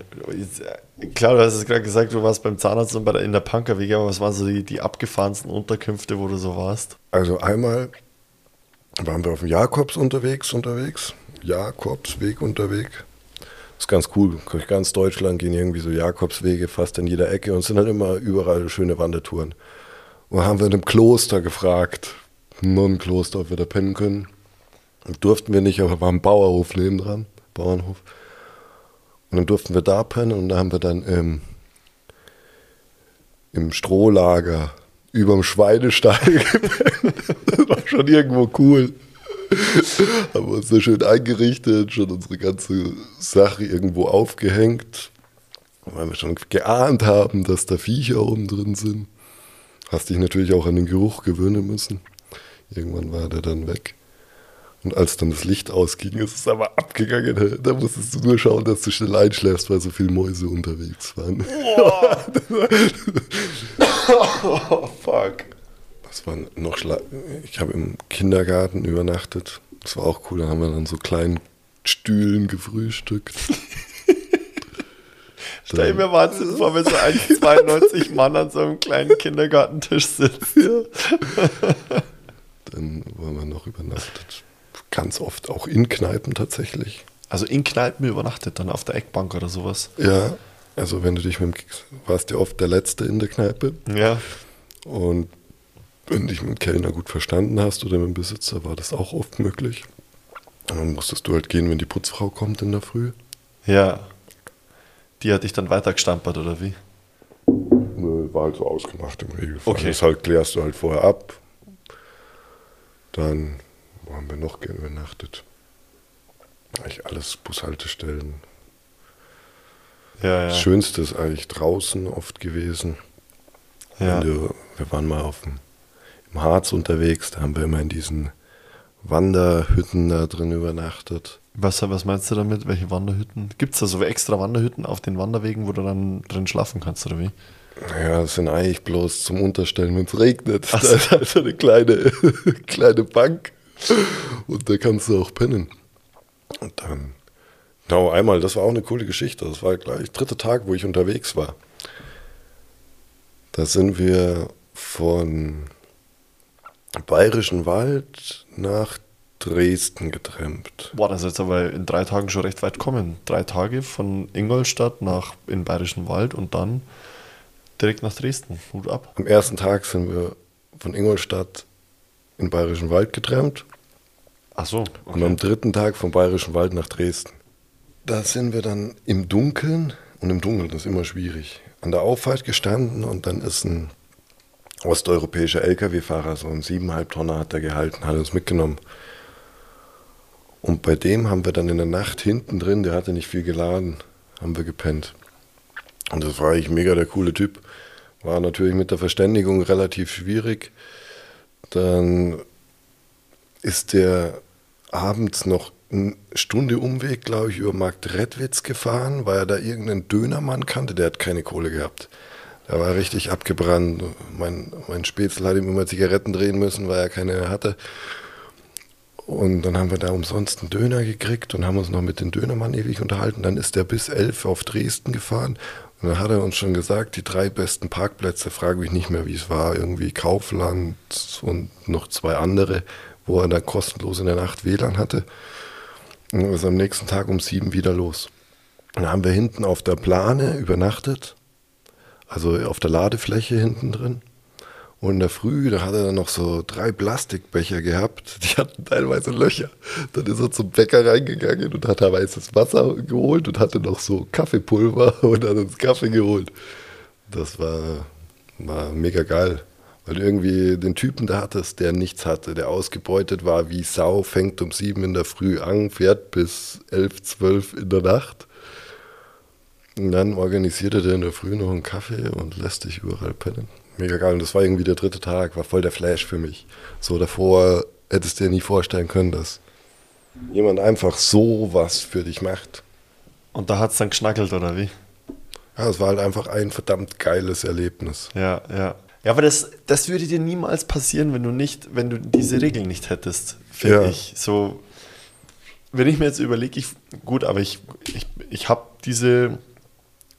Klar, du hast es gerade gesagt, du warst beim Zahnarzt und bei der, in der Punkerwege, aber was waren so die, die abgefahrensten Unterkünfte, wo du so warst? Also einmal waren wir auf dem Jakobs unterwegs, unterwegs. Jakobsweg unterwegs. Das ist ganz cool. Durch ganz Deutschland gehen irgendwie so Jakobswege fast in jeder Ecke und sind halt immer überall schöne Wandertouren. Und haben wir in einem Kloster gefragt, ein Nonnenkloster, ob wir da pennen können. Durften wir nicht, aber war ein Bauerhof nebendran, Bauernhof. Und dann durften wir da pennen und da haben wir dann im, im Strohlager überm Schweinestall gepennt. Das war schon irgendwo cool. haben wir uns da schön eingerichtet, schon unsere ganze Sache irgendwo aufgehängt, weil wir schon geahnt haben, dass da Viecher oben drin sind. Hast dich natürlich auch an den Geruch gewöhnen müssen. Irgendwann war der dann weg. Und als dann das Licht ausging, ist es aber abgegangen. Da musstest du nur schauen, dass du schnell einschläfst, weil so viele Mäuse unterwegs waren. oh, fuck. Was war noch Schla Ich habe im Kindergarten übernachtet. Das war auch cool. Da haben wir dann so kleinen Stühlen gefrühstückt. Stell mir Wahnsinn vor, wenn so 1,92 Mann an so einem kleinen Kindergartentisch sitzt. Ja. Dann waren wir noch übernachtet ganz oft auch in Kneipen tatsächlich. Also in Kneipen übernachtet, dann auf der Eckbank oder sowas? Ja, also wenn du dich mit dem, warst ja oft der Letzte in der Kneipe. Ja. Und wenn du dich mit dem Kellner gut verstanden hast oder mit dem Besitzer, war das auch oft möglich. Und dann musstest du halt gehen, wenn die Putzfrau kommt in der Früh. Ja. Die hat dich dann weitergestampert, oder wie? War halt so ausgemacht im Regelfall. Okay. Das halt klärst du halt vorher ab. Dann wo haben wir noch gern übernachtet? Eigentlich alles Bushaltestellen. Ja, ja. Das Schönste ist eigentlich draußen oft gewesen. Ja. Du, wir waren mal auf dem, im Harz unterwegs, da haben wir immer in diesen Wanderhütten da drin übernachtet. Was, was meinst du damit? Welche Wanderhütten? Gibt es da so extra Wanderhütten auf den Wanderwegen, wo du dann drin schlafen kannst, oder wie? Ja, das sind eigentlich bloß zum Unterstellen, wenn es regnet. Ach Da so. ist halt so eine kleine, kleine Bank und da kannst du auch pennen. Und dann, genau, einmal, das war auch eine coole Geschichte. Das war gleich dritter Tag, wo ich unterwegs war. Da sind wir von Bayerischen Wald nach Dresden getrennt. Boah, das ist jetzt aber in drei Tagen schon recht weit kommen. Drei Tage von Ingolstadt nach in Bayerischen Wald und dann direkt nach Dresden. Hut ab. Am ersten Tag sind wir von Ingolstadt in Bayerischen Wald getrennt. Ach so. Und am dritten Tag vom Bayerischen Wald nach Dresden. Da sind wir dann im Dunkeln, und im Dunkeln das ist immer schwierig, an der Auffahrt gestanden und dann ist ein osteuropäischer LKW-Fahrer, so ein siebeneinhalb Tonner hat er gehalten, hat uns mitgenommen. Und bei dem haben wir dann in der Nacht hinten drin, der hatte nicht viel geladen, haben wir gepennt. Und das war eigentlich mega der coole Typ. War natürlich mit der Verständigung relativ schwierig. Dann ist der abends noch eine Stunde Umweg, glaube ich, über Markt Redwitz gefahren, weil er da irgendeinen Dönermann kannte, der hat keine Kohle gehabt. Der war richtig abgebrannt. Mein, mein Spätzle hat ihm immer Zigaretten drehen müssen, weil er keine hatte. Und dann haben wir da umsonst einen Döner gekriegt und haben uns noch mit dem Dönermann ewig unterhalten. Dann ist er bis elf auf Dresden gefahren. Und dann hat er uns schon gesagt, die drei besten Parkplätze, frage mich nicht mehr, wie es war, irgendwie Kaufland und noch zwei andere, wo er dann kostenlos in der Nacht WLAN hatte. Und dann ist am nächsten Tag um sieben wieder los. Dann haben wir hinten auf der Plane übernachtet, also auf der Ladefläche hinten drin. Und in der Früh, da hat er dann noch so drei Plastikbecher gehabt, die hatten teilweise Löcher. Dann ist er zum Bäcker reingegangen und hat da weißes Wasser geholt und hatte noch so Kaffeepulver und hat uns Kaffee geholt. Das war, war mega geil. Weil irgendwie den Typen da hattest, der nichts hatte, der ausgebeutet war wie Sau, fängt um sieben in der Früh an, fährt bis elf, zwölf in der Nacht. Und dann organisiert er dir in der Früh noch einen Kaffee und lässt dich überall pennen. Mega geil. Und das war irgendwie der dritte Tag, war voll der Flash für mich. So davor hättest du dir nie vorstellen können, dass jemand einfach so was für dich macht. Und da hat es dann geschnackelt, oder wie? Ja, es war halt einfach ein verdammt geiles Erlebnis. Ja, ja. Ja, aber das, das würde dir niemals passieren, wenn du nicht, wenn du diese Regeln nicht hättest, finde Ja. ich. So, wenn ich mir jetzt überlege, ich, gut, aber ich, ich, ich habe diese,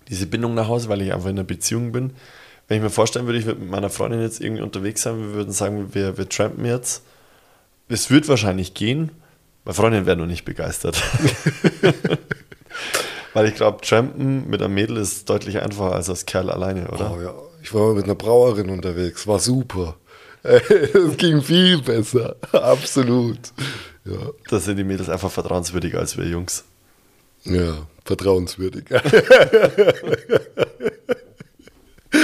diese Bindung nach Hause, weil ich einfach in einer Beziehung bin. Wenn ich mir vorstellen würde, ich würde mit meiner Freundin jetzt irgendwie unterwegs sein, wir würden sagen, wir, wir trampen jetzt. Es wird wahrscheinlich gehen. Meine Freundin wäre noch nicht begeistert. weil ich glaube, trampen mit einem Mädel ist deutlich einfacher als als Kerl alleine, oder? Oh ja, ich war mal mit einer Brauerin unterwegs, war super. Es ging viel besser, absolut. Ja, Da sind die Mädels einfach vertrauenswürdiger als wir Jungs. ja vertrauenswürdig.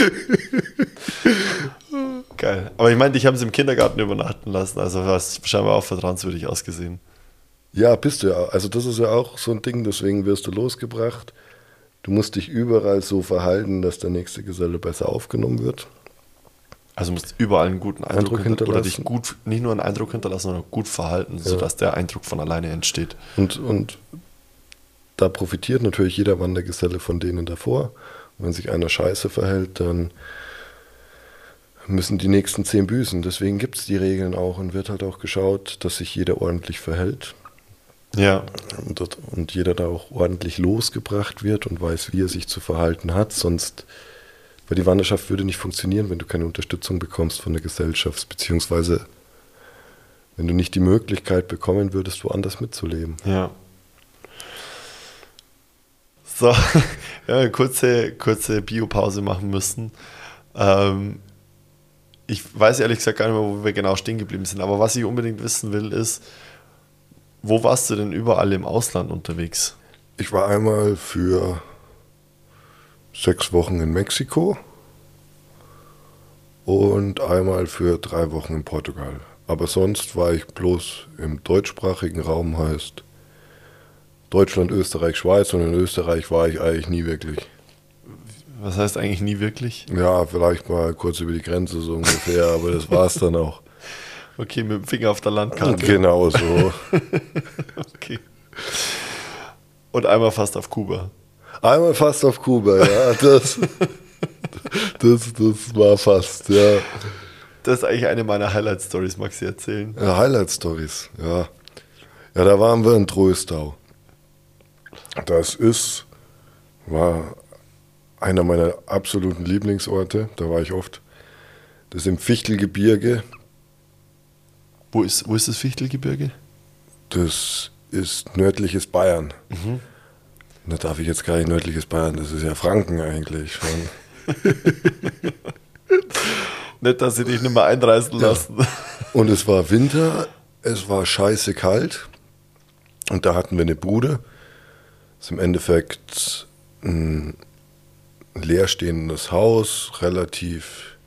Geil. Aber ich meine, dich haben sie im Kindergarten übernachten lassen, also hast scheinbar auch vertrauenswürdig ausgesehen. Ja, bist du ja. Also das ist ja auch so ein Ding, deswegen wirst du losgebracht. Du musst dich überall so verhalten, dass der nächste Geselle besser aufgenommen wird. Also musst überall einen guten Eindruck, Eindruck hinter oder dich hinterlassen. gut, nicht nur einen Eindruck hinterlassen, sondern auch gut verhalten, sodass der Eindruck von alleine entsteht. Und, und da profitiert natürlich jeder Wandergeselle von denen davor. Wenn sich einer scheiße verhält, dann müssen die nächsten zehn büßen. Deswegen gibt es die Regeln auch und wird halt auch geschaut, dass sich jeder ordentlich verhält. Ja. Und, und jeder da auch ordentlich losgebracht wird und weiß, wie er sich zu verhalten hat. Sonst, weil die Wanderschaft würde nicht funktionieren, wenn du keine Unterstützung bekommst von der Gesellschaft, beziehungsweise wenn du nicht die Möglichkeit bekommen würdest, woanders mitzuleben. Ja. So, ja, kurze, kurze Biopause machen müssen. Ähm, ich weiß ehrlich gesagt gar nicht mehr, wo wir genau stehen geblieben sind, aber was ich unbedingt wissen will, ist, wo warst du denn überall im Ausland unterwegs? Ich war einmal für sechs Wochen in Mexiko und einmal für drei Wochen in Portugal. Aber sonst war ich bloß im deutschsprachigen Raum, heißt Deutschland, Österreich, Schweiz und in Österreich war ich eigentlich nie wirklich. Was heißt eigentlich nie wirklich? Ja, vielleicht mal kurz über die Grenze so ungefähr, aber das war es dann auch. Okay, mit dem Finger auf der Landkarte. Genau so. Okay. Und einmal fast auf Kuba. Einmal fast auf Kuba, ja, das, das, das war fast, ja. Das ist eigentlich eine meiner Highlight-Stories, magst du erzählen? Ja, Highlight-Stories, ja. Ja, da waren wir in Tröstau. Das ist, war einer meiner absoluten Lieblingsorte, da war ich oft. Das ist im Fichtelgebirge, Wo ist, wo ist das Fichtelgebirge? das ist nördliches Bayern. Da darf ich jetzt gar nicht nördliches Bayern, das ist ja Franken eigentlich schon. Nicht, dass sie dich nicht mehr einreißen lassen. Und es war Winter, es war scheiße kalt. Und da hatten wir eine Bude. Ist im Endeffekt ein leerstehendes Haus, relativ,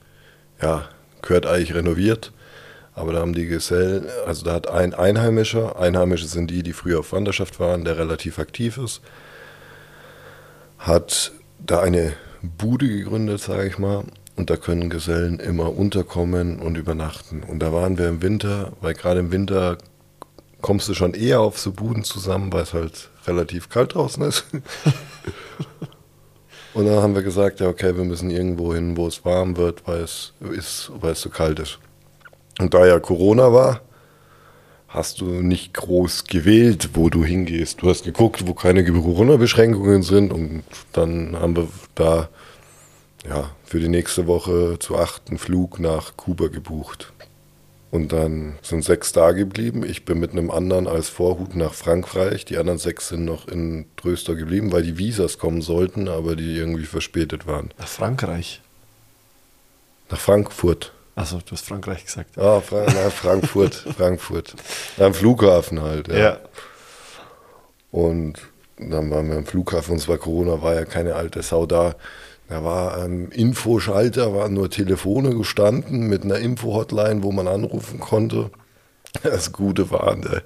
ja, gehört eigentlich renoviert. Aber da haben die Gesellen, also da hat ein Einheimischer, Einheimische sind die, die früher auf Wanderschaft waren, der relativ aktiv ist, hat da eine Bude gegründet, sage ich mal. Und da können Gesellen immer unterkommen und übernachten. Und da waren wir im Winter, weil gerade im Winter kommst du schon eher auf so Buden zusammen, weil es halt relativ kalt draußen ist. und dann haben wir gesagt, ja okay, wir müssen irgendwo hin, wo es warm wird, weil es ist, weil es so kalt ist. Und da ja Corona war, hast du nicht groß gewählt, wo du hingehst. Du hast geguckt, wo keine Corona-Beschränkungen sind und dann haben wir da ja, für die nächste Woche zu achten Flug nach Kuba gebucht. Und dann sind sechs da geblieben. Ich bin mit einem anderen als Vorhut nach Frankreich. Die anderen sechs sind noch in Tröster geblieben, weil die Visas kommen sollten, aber die irgendwie verspätet waren. Nach Frankreich. Nach Frankfurt. Achso, du hast Frankreich gesagt. Ah, Fra na, Frankfurt, Frankfurt. Am Flughafen halt, ja. Ja. Und dann waren wir am Flughafen und zwar Corona war ja keine alte Sau da. Da war am Infoschalter, waren nur Telefone gestanden mit einer Info-Hotline, wo man anrufen konnte. Das Gute war, der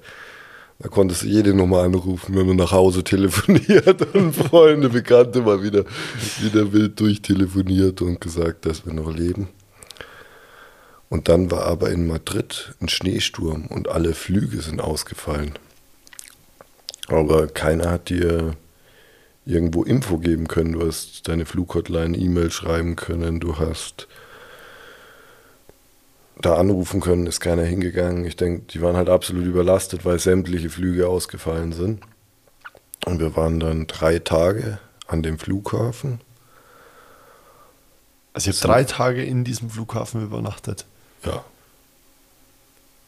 Da konntest du jede Nummer anrufen, wenn man nach Hause telefoniert und Freunde, Bekannte mal wieder, wieder wild durchtelefoniert und gesagt, dass wir noch leben. Und dann war aber in Madrid ein Schneesturm und alle Flüge sind ausgefallen. Aber keiner hat dir irgendwo Info geben können. Du hast deine Flughotline E-Mail schreiben können, du hast da anrufen können, ist keiner hingegangen. Ich denke, die waren halt absolut überlastet, weil sämtliche Flüge ausgefallen sind. Und wir waren dann drei Tage an dem Flughafen. Also ich habe drei Tage in diesem Flughafen übernachtet. Ja.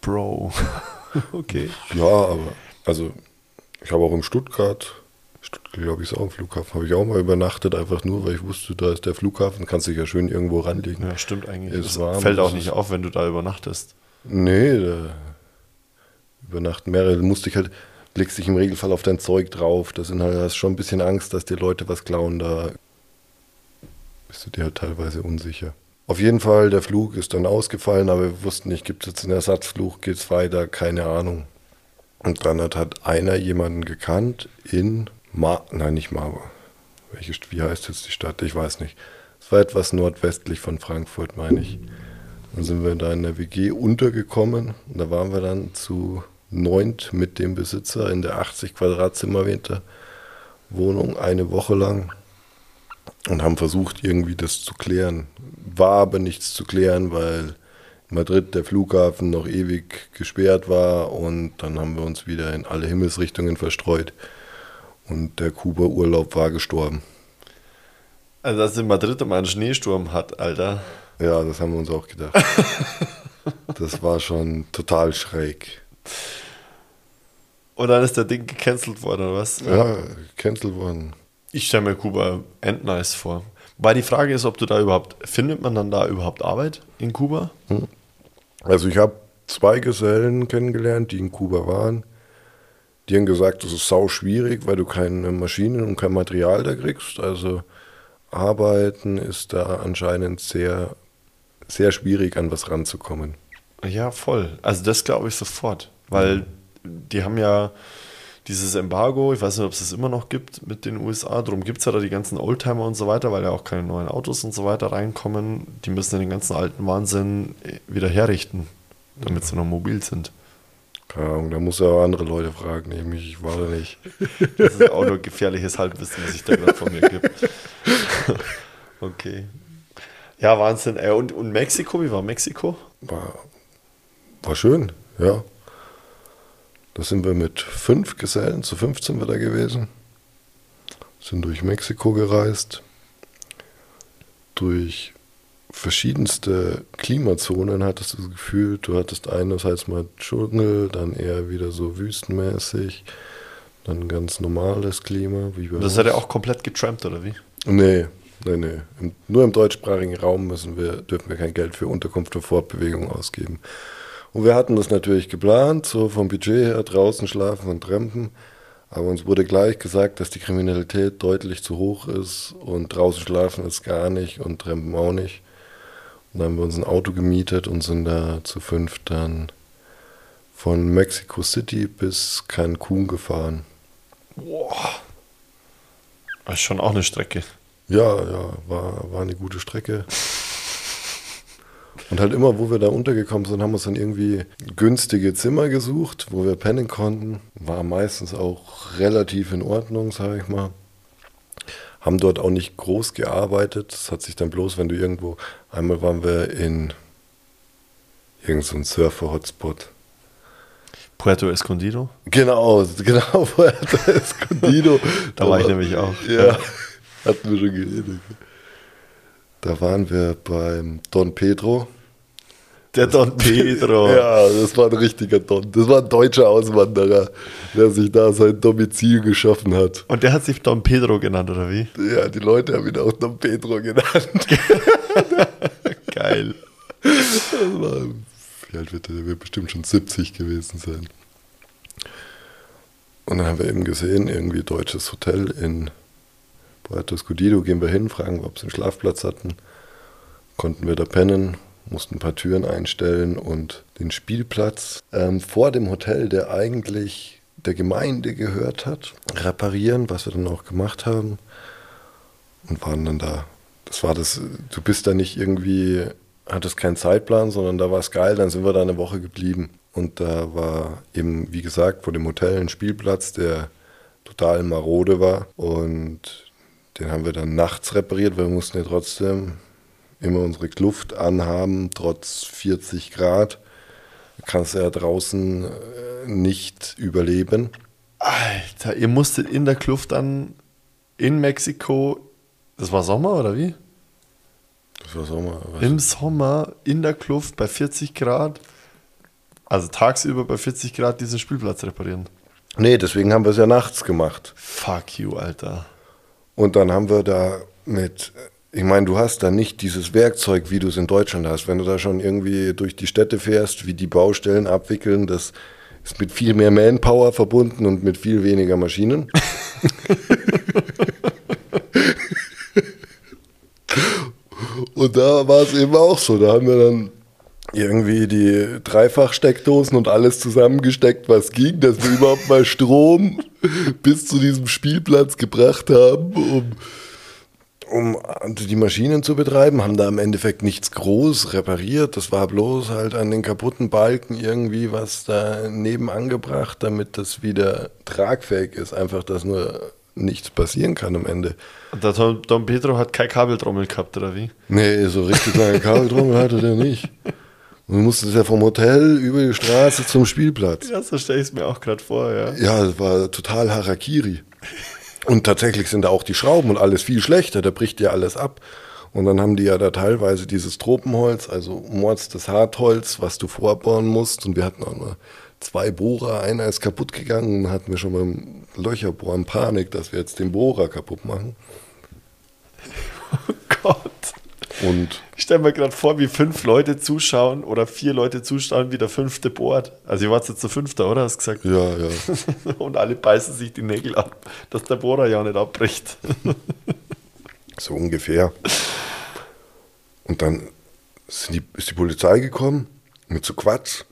Bro. okay. Ja, aber also ich habe auch in Stuttgart, Stuttgart glaube ich, ist auch ein Flughafen, habe ich auch mal übernachtet, einfach nur, weil ich wusste, da ist der Flughafen, kannst dich ja schön irgendwo ranlegen. Ja, stimmt eigentlich. Das warm, fällt auch nicht auf, wenn du da übernachtest. Nee, da übernachten mehrere, du musst dich halt, legst dich im Regelfall auf dein Zeug drauf, da sind halt, hast schon ein bisschen Angst, dass dir Leute was klauen, da bist du dir halt teilweise unsicher. Auf jeden Fall, der Flug ist dann ausgefallen, aber wir wussten nicht, gibt es jetzt einen Ersatzflug, geht es weiter, keine Ahnung. Und dann hat, hat einer jemanden gekannt in Mar, nein, nicht Marburg. Welche, wie heißt jetzt die Stadt? Ich weiß nicht. Es war etwas nordwestlich von Frankfurt, meine ich. Dann sind wir da in der WG untergekommen und da waren wir dann zu neunt mit dem Besitzer in der 80 Quadratzimmermeter Wohnung eine Woche lang und haben versucht, irgendwie das zu klären. War aber nichts zu klären, weil in Madrid der Flughafen noch ewig gesperrt war und dann haben wir uns wieder in alle Himmelsrichtungen verstreut und der Kuba-Urlaub war gestorben. Also, dass in Madrid mal einen Schneesturm hat, Alter. Ja, das haben wir uns auch gedacht. das war schon total schräg. Und dann ist der Ding gecancelt worden, oder was? Ja, cancelled worden. Ich stelle mir Kuba endnice vor. Weil die Frage ist, ob du da überhaupt, findet man dann da überhaupt Arbeit in Kuba? Also ich habe zwei Gesellen kennengelernt, die in Kuba waren. Die haben gesagt, das ist sau schwierig, weil du keine Maschinen und kein Material da kriegst. Also arbeiten ist da anscheinend sehr, sehr schwierig, an was ranzukommen. Ja, voll. Also das glaube ich sofort. Weil die haben ja dieses Embargo, ich weiß nicht, ob es das immer noch gibt mit den USA, darum gibt es ja da die ganzen Oldtimer und so weiter, weil ja auch keine neuen Autos und so weiter reinkommen. Die müssen ja den ganzen alten Wahnsinn wieder herrichten, damit sie noch mobil sind. Keine Ahnung, da muss er auch andere Leute fragen, nämlich ich war da nicht. Das ist auch nur gefährliches Halbwissen, was ich da gerade von mir gebe. okay. Ja, Wahnsinn. Ey, und, und Mexiko, wie war Mexiko? War, war schön, ja. Da sind wir mit fünf Gesellen, zu 15 wir da gewesen. Sind durch Mexiko gereist. Durch verschiedenste Klimazonen hattest du das Gefühl, du hattest einerseits mal Dschungel, dann eher wieder so wüstenmäßig, dann ganz normales Klima. Das hat er auch komplett getrampt, oder wie? Nee, nee, nee. Im, nur im deutschsprachigen Raum müssen wir, dürfen wir kein Geld für Unterkunft und Fortbewegung ausgeben. Und wir hatten das natürlich geplant, so vom Budget her, draußen schlafen und trampen. Aber uns wurde gleich gesagt, dass die Kriminalität deutlich zu hoch ist und draußen schlafen ist gar nicht und trampen auch nicht. Dann haben wir uns ein Auto gemietet und sind da zu fünf dann von Mexico City bis Cancun gefahren. Boah. Das ist schon auch eine Strecke. Ja, ja, war, war eine gute Strecke. Und halt immer, wo wir da untergekommen sind, haben wir uns dann irgendwie günstige Zimmer gesucht, wo wir pennen konnten. War meistens auch relativ in Ordnung, sage ich mal. Haben dort auch nicht groß gearbeitet. Das hat sich dann bloß, wenn du irgendwo, einmal waren wir in irgendein so Surfer-Hotspot. Puerto Escondido. Genau, genau, Puerto Escondido. Da war ich nämlich auch. Ja, hatten wir schon geredet. Da waren wir beim Don Pedro. Der Don Pedro. Ja, das war ein richtiger Don. Das war ein deutscher Auswanderer, der sich da sein Domizil geschaffen hat. Und der hat sich Don Pedro genannt, oder wie? Ja, die Leute haben ihn auch Don Pedro genannt. Geil. Das war, wie alt wird der? Der wird bestimmt schon 70 gewesen sein. Und dann haben wir eben gesehen, irgendwie deutsches Hotel in Puerto Escondido. Gehen wir hin, fragen, ob sie einen Schlafplatz hatten. Konnten wir da pennen, mussten ein paar Türen einstellen und den Spielplatz ähm, vor dem Hotel, der eigentlich der Gemeinde gehört hat, reparieren, was wir dann auch gemacht haben. Und waren dann da. Das war das, du bist da nicht irgendwie, hattest keinen Zeitplan, sondern da war es geil, dann sind wir da eine Woche geblieben. Und da war eben, wie gesagt, vor dem Hotel ein Spielplatz, der total marode war. Und den haben wir dann nachts repariert, weil wir mussten ja trotzdem immer unsere Kluft anhaben, trotz 40 Grad. Kannst du ja draußen äh, nicht überleben. Alter, ihr musstet in der Kluft dann in Mexiko, das war Sommer oder wie? Das war Sommer. Im Sommer in der Kluft bei 40 Grad, also tagsüber bei 40 Grad diesen Spielplatz reparieren. Nee, deswegen haben wir es ja nachts gemacht. Fuck you, Alter. Und dann haben wir da mit, ich meine, du hast da nicht dieses Werkzeug, wie du es in Deutschland hast. Wenn du da schon irgendwie durch die Städte fährst, wie die Baustellen abwickeln, das ist mit viel mehr Manpower verbunden und mit viel weniger Maschinen. und da war es eben auch so. Da haben wir dann irgendwie die Dreifachsteckdosen und alles zusammengesteckt, was ging, dass wir überhaupt mal Strom bis zu diesem Spielplatz gebracht haben, um, um die Maschinen zu betreiben. Haben da im Endeffekt nichts groß repariert. Das war bloß halt an den kaputten Balken irgendwie was daneben angebracht, damit das wieder tragfähig ist. Einfach, dass nur nichts passieren kann am Ende. Und der Don, Don Pedro hat kein Kabeltrommel gehabt, oder wie? Nee, so richtig lange Kabeltrommel hatte der nicht. Und du musstest ja vom Hotel über die Straße zum Spielplatz. Ja, so stelle ich es mir auch gerade vor, ja. Ja, das war total Harakiri. Und tatsächlich sind da auch die Schrauben und alles viel schlechter, da bricht ja alles ab. Und dann haben die ja da teilweise dieses Tropenholz, also Mords das Hartholz, was du vorbauen musst. Und wir hatten auch nur zwei Bohrer, einer ist kaputt gegangen und hatten wir schon beim Löcherbohren Panik, dass wir jetzt den Bohrer kaputt machen. Oh Gott. Und Ich stelle mir gerade vor, wie fünf Leute zuschauen oder vier Leute zuschauen, wie der fünfte bohrt. Also ihr wart jetzt der Fünfte, oder? Hast gesagt. ja, ja. Und alle beißen sich die Nägel ab, dass der Bohrer ja nicht abbricht. So ungefähr. Und dann die, ist die Polizei gekommen mit so Quatsch.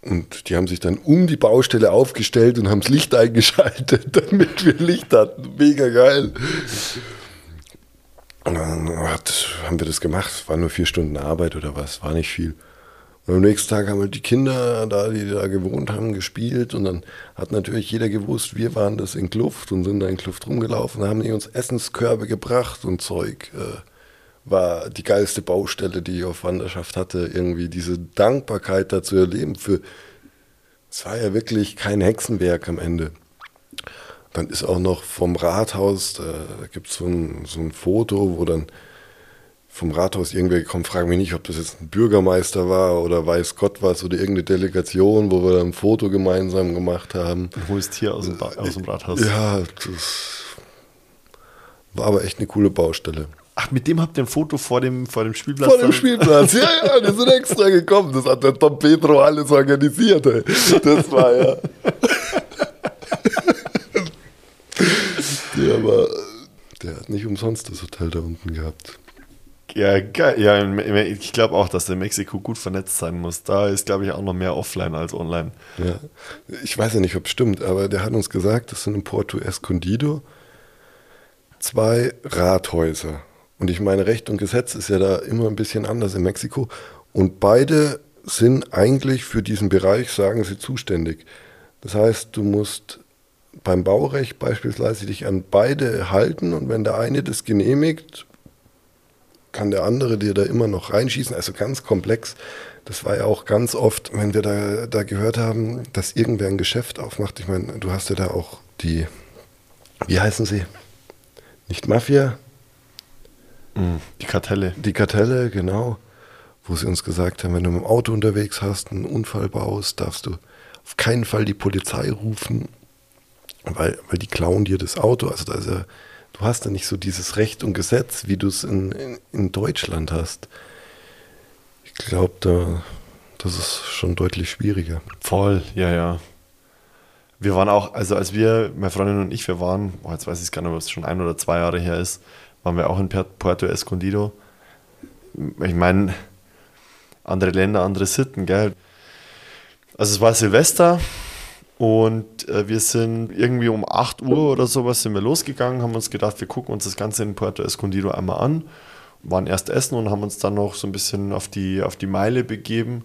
Und die haben sich dann um die Baustelle aufgestellt und haben das Licht eingeschaltet, damit wir Licht hatten. Mega geil. Und dann hat, haben wir das gemacht. Es war nur vier Stunden Arbeit oder was, war nicht viel. Und am nächsten Tag haben halt die Kinder da, die da gewohnt haben, gespielt. Und dann hat natürlich jeder gewusst, wir waren das in Kluft und sind da in Kluft rumgelaufen. Dann haben die uns Essenskörbe gebracht und Zeug. Äh, war die geilste Baustelle, die ich auf Wanderschaft hatte. Irgendwie diese Dankbarkeit da zu erleben. Für, es war ja wirklich kein Hexenwerk am Ende. Dann ist auch noch vom Rathaus, da gibt es so ein, so ein Foto, wo dann vom Rathaus irgendwer gekommen, frage mich nicht, ob das jetzt ein Bürgermeister war oder weiß Gott was oder irgendeine Delegation, wo wir dann ein Foto gemeinsam gemacht haben. Du holst hier aus dem, ba aus dem Rathaus. Ja, das war aber echt eine coole Baustelle. Ach, mit dem habt ihr ein Foto vor dem, vor dem Spielplatz? Vor dem dann- Spielplatz, ja, ja, die sind extra gekommen. Das hat der Don Pedro alles organisiert. Ey. Das war ja. der war, der hat nicht umsonst das Hotel da unten gehabt. Ja, geil. Ja, ich glaube auch, dass der Mexiko gut vernetzt sein muss. Da ist, glaube ich, auch noch mehr offline als online. Ja. Ich weiß ja nicht, ob es stimmt, aber der hat uns gesagt, das sind in Porto Escondido zwei Rathäuser. Und ich meine, Recht und Gesetz ist ja da immer ein bisschen anders in Mexiko. Und beide sind eigentlich für diesen Bereich, sagen sie, zuständig. Das heißt, du musst beim Baurecht beispielsweise dich an beide halten und wenn der eine das genehmigt, kann der andere dir da immer noch reinschießen. Also ganz komplex. Das war ja auch ganz oft, wenn wir da, da gehört haben, dass irgendwer ein Geschäft aufmacht. Ich meine, du hast ja da auch die, wie heißen sie? Nicht Mafia, Die Kartelle. die Kartelle, genau. Wo sie uns gesagt haben, wenn du mit dem Auto unterwegs hast, einen Unfall baust, darfst du auf keinen Fall die Polizei rufen, weil, weil die klauen dir das Auto. Also da ja, du hast da nicht so dieses Recht und Gesetz, wie du es in, in, in Deutschland hast. Ich glaube, da, das ist schon deutlich schwieriger. Voll, ja, ja. Wir waren auch, also als wir, meine Freundin und ich, wir waren, oh, jetzt weiß ich gar nicht, ob es schon ein oder zwei Jahre her ist, waren wir auch in Puerto Escondido. Ich meine, andere Länder, andere Sitten, gell? Also es war Silvester Und äh, wir sind irgendwie um 8 Uhr oder sowas sind wir losgegangen, haben uns gedacht, wir gucken uns das Ganze in Puerto Escondido einmal an, waren erst essen und haben uns dann noch so ein bisschen auf die, auf die Meile begeben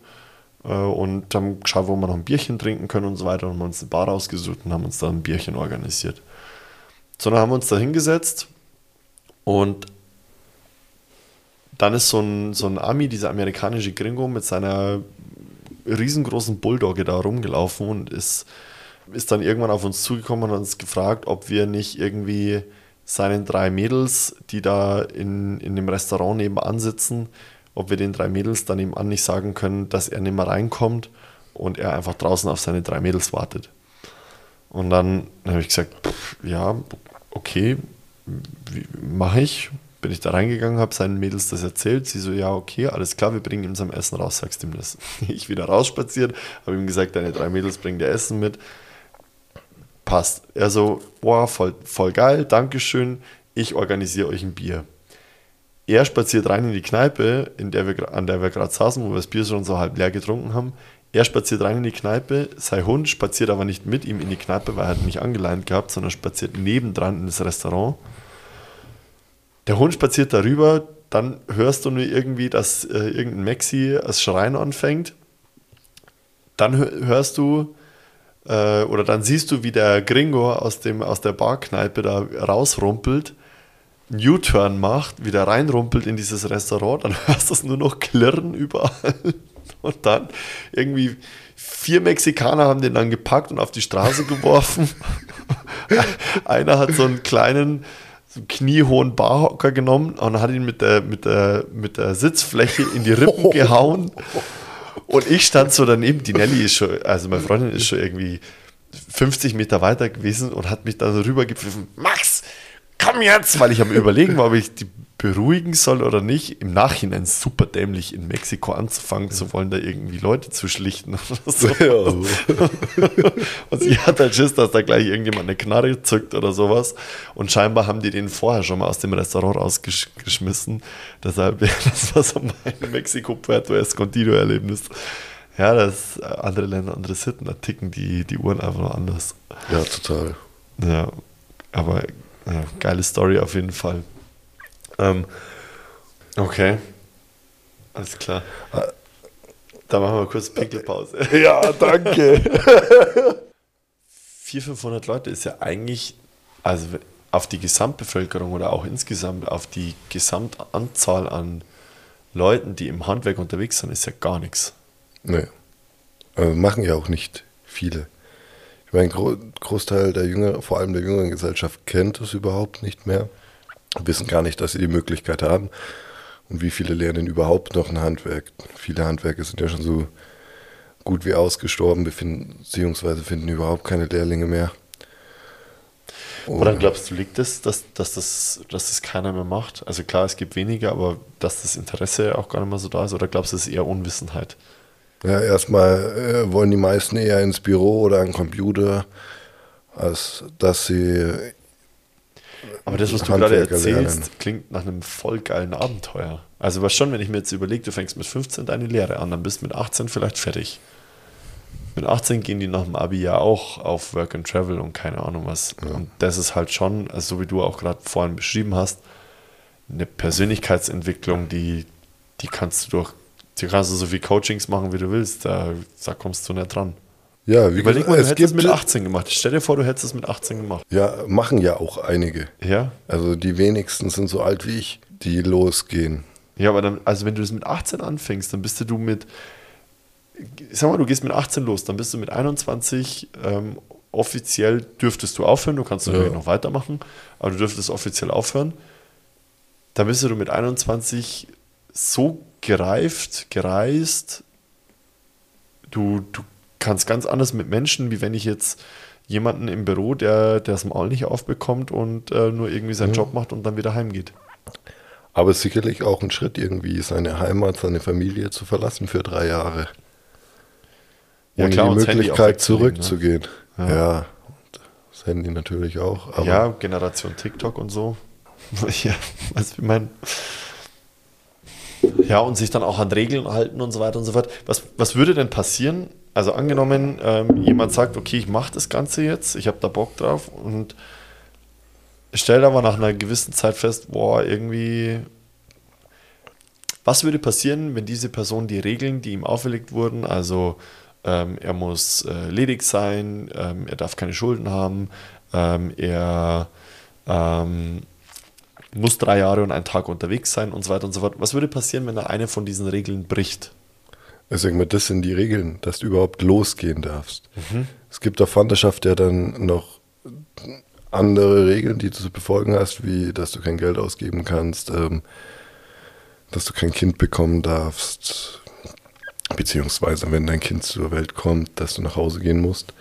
äh, und haben geschaut, wo wir noch ein Bierchen trinken können und so weiter und haben uns eine Bar ausgesucht und haben uns dann ein Bierchen organisiert. So, dann haben wir uns da hingesetzt und dann ist so ein, so ein Ami, dieser amerikanische Gringo, mit seiner riesengroßen Bulldogge da rumgelaufen und ist, ist dann irgendwann auf uns zugekommen und hat uns gefragt, ob wir nicht irgendwie seinen drei Mädels, die da in, in dem Restaurant nebenan sitzen, ob wir den drei Mädels dann nebenan nicht sagen können, dass er nicht mehr reinkommt und er einfach draußen auf seine drei Mädels wartet. Und dann habe ich gesagt, pff, ja, okay, mache ich bin ich da reingegangen, habe seinen Mädels das erzählt. Sie so, ja, okay, alles klar, wir bringen ihm sein Essen raus, sagst ihm das. Ich wieder rausspaziert, habe ihm gesagt, deine drei Mädels bringen dir Essen mit. Passt. Er so, boah, voll, voll geil, Dankeschön, ich organisiere euch ein Bier. Er spaziert rein in die Kneipe, in der wir, an der wir gerade saßen, wo wir das Bier schon so halb leer getrunken haben. Er spaziert rein in die Kneipe, sein Hund spaziert aber nicht mit ihm in die Kneipe, weil er hat mich angeleint gehabt, sondern spaziert nebendran in das Restaurant der Hund spaziert darüber, dann hörst du nur irgendwie, dass äh, irgendein Maxi das Schreien anfängt. Dann hörst du äh, oder dann siehst du, wie der Gringo aus, dem, aus der Barkneipe da rausrumpelt, einen U-Turn macht, wieder reinrumpelt in dieses Restaurant, dann hörst du es nur noch klirren überall. Und dann irgendwie vier Mexikaner haben den dann gepackt und auf die Straße geworfen. Einer hat so einen kleinen so einen kniehohen Barhocker genommen und hat ihn mit der, mit der, mit der Sitzfläche in die Rippen gehauen. Und ich stand so daneben, die Nelly ist schon, also meine Freundin ist schon irgendwie 50 Meter weiter gewesen und hat mich dann so rübergepfiffen, Max, komm jetzt, weil ich am überlegen war, ob ich die beruhigen soll oder nicht. Im Nachhinein super dämlich in Mexiko anzufangen zu wollen, da irgendwie Leute zu schlichten oder so. Ja. und sie hat halt Schiss, dass da gleich irgendjemand eine Knarre zückt oder sowas. Und scheinbar haben die den vorher schon mal aus dem Restaurant rausgeschmissen. Deshalb, das war so mein Mexiko-Puerto Escondido-Erlebnis. Ja, das andere Länder, andere Sitten, da ticken die, die Uhren einfach nur anders. Ja, total. Ja, aber ja, geile Story auf jeden Fall. Ähm, okay. Alles klar. Da machen wir kurz Pinkelpause. Ja, danke. 400, 500 Leute ist ja eigentlich, also auf die Gesamtbevölkerung oder auch insgesamt auf die Gesamtanzahl an Leuten, die im Handwerk unterwegs sind, ist ja gar nichts. Nee. Also machen ja auch nicht viele. Ich meine, ein Großteil der jüngeren, vor allem der jüngeren Gesellschaft kennt es überhaupt nicht mehr wissen gar nicht, dass sie die Möglichkeit haben. Und wie viele lernen überhaupt noch ein Handwerk? Viele Handwerke sind ja schon so gut wie ausgestorben, beziehungsweise finden überhaupt keine Lehrlinge mehr. Oder glaubst du, liegt es, dass, dass, das, dass das keiner mehr macht? Also klar, es gibt weniger, aber dass das Interesse auch gar nicht mehr so da ist? Oder glaubst du, es ist eher Unwissenheit? Ja, erstmal äh, wollen die meisten eher ins Büro oder an den Computer, als dass sie aber das, was du gerade erzählst, lernen. klingt nach einem voll geilen Abenteuer. Also was schon, wenn ich mir jetzt überlege, du fängst mit 15 deine Lehre an, dann bist du mit 18 vielleicht fertig. Mit 18 gehen die nach dem Abi ja auch auf Work and Travel und keine Ahnung was. Ja. Und das ist halt schon, also so wie du auch gerade vorhin beschrieben hast, eine Persönlichkeitsentwicklung, die, die kannst du durch, die kannst du so viel Coachings machen, wie du willst, da, da kommst du nicht dran. Ja, wie Überleg mal, du hättest es mit 18 gemacht. Stell dir vor, du hättest es mit 18 gemacht. Ja, machen ja auch einige. Ja. Also die wenigsten sind so alt wie ich, die losgehen. Ja, aber dann, also wenn du das mit 18 anfängst, dann bist du mit, sag mal, du gehst mit 18 los, dann bist du mit 21 ähm, offiziell dürftest du aufhören, du kannst natürlich ja. noch weitermachen, aber du dürftest offiziell aufhören. Dann bist du mit 21 so gereift, gereist, du, du kannst ganz anders mit Menschen, wie wenn ich jetzt jemanden im Büro, der, der das Maul nicht aufbekommt und äh, nur irgendwie seinen mhm. Job macht und dann wieder heimgeht. Aber sicherlich auch ein Schritt, irgendwie seine Heimat, seine Familie zu verlassen für drei Jahre. Ja, Ohne klar, die Möglichkeit zurückzugehen. Ne? Ja. ja. das Handy natürlich auch. ja, Generation TikTok und so. ja, was ich meine. Ja, und sich dann auch an Regeln halten und so weiter und so fort. Was, was würde denn passieren? Also angenommen, ähm, jemand sagt, okay, ich mache das Ganze jetzt, ich habe da Bock drauf und stellt aber nach einer gewissen Zeit fest, boah, irgendwie, was würde passieren, wenn diese Person die Regeln, die ihm auferlegt wurden, also ähm, er muss äh, ledig sein, ähm, er darf keine Schulden haben, ähm, er ähm, muss drei Jahre und einen Tag unterwegs sein und so weiter und so fort. Was würde passieren, wenn er eine von diesen Regeln bricht? Ich sag mal, das sind die Regeln, dass du überhaupt losgehen darfst. Mhm. Es gibt auf Wanderschaft ja dann noch andere Regeln, die du zu befolgen hast, wie dass du kein Geld ausgeben kannst, ähm, dass du kein Kind bekommen darfst, beziehungsweise wenn dein Kind zur Welt kommt, dass du nach Hause gehen musst.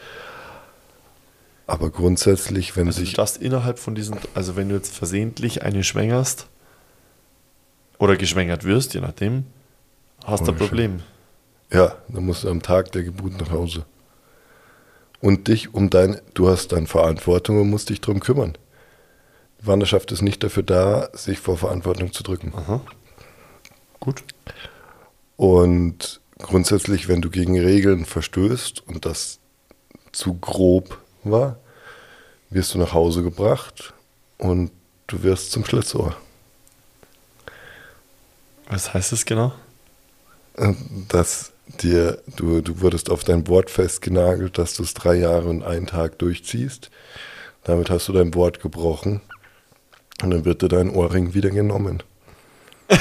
Aber grundsätzlich, wenn also sich. Du darfst innerhalb von diesen, also wenn du jetzt versehentlich eine schwängerst oder geschwängert wirst, je nachdem, hast du ein Problem. Ja, dann musst du am Tag der Geburt nach Hause. Und dich um dein, du hast dann Verantwortung und musst dich darum kümmern. Die Wanderschaft ist nicht dafür da, sich vor Verantwortung zu drücken. Aha. Gut. Und grundsätzlich, wenn du gegen Regeln verstößt und das zu grob war, wirst du nach Hause gebracht und du wirst zum Schlitzohr. Was heißt das genau? Äh, dass dir, du, du wurdest auf dein Wort festgenagelt, dass du es drei Jahre und einen Tag durchziehst. Damit hast du dein Wort gebrochen und dann wird dir dein Ohrring wieder genommen.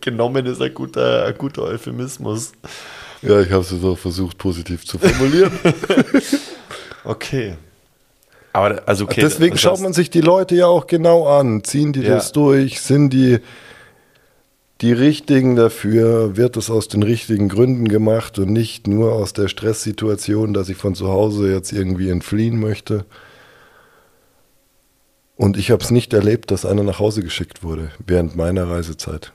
genommen ist ein guter, ein guter Euphemismus. Ja, ich habe es auch versucht, positiv zu formulieren. okay. Aber also okay, Deswegen schaut man sich die Leute ja auch genau an. Ziehen die ja. das durch? Sind die die richtigen dafür? Wird es aus den richtigen Gründen gemacht und nicht nur aus der Stresssituation, dass ich von zu Hause jetzt irgendwie entfliehen möchte? Und ich habe es nicht erlebt, dass einer nach Hause geschickt wurde während meiner Reisezeit.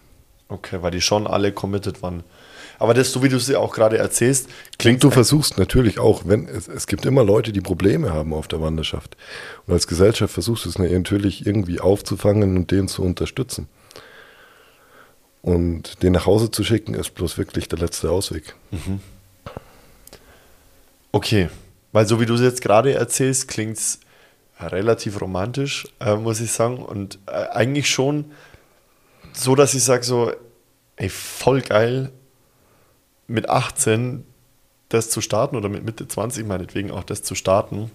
Okay, weil die schon alle committed waren. Aber das, so wie du es ja auch gerade erzählst, klingt. Du versuchst natürlich auch, wenn es, es gibt immer Leute, die Probleme haben auf der Wanderschaft. Und als Gesellschaft versuchst du es natürlich irgendwie aufzufangen und denen zu unterstützen. Und den nach Hause zu schicken, ist bloß wirklich der letzte Ausweg. Mhm. Okay, weil so wie du es jetzt gerade erzählst, klingt es relativ romantisch, äh, muss ich sagen. Und äh, eigentlich schon so, dass ich sage so, ey, voll geil, mit 18 das zu starten oder mit Mitte 20 meinetwegen auch das zu starten.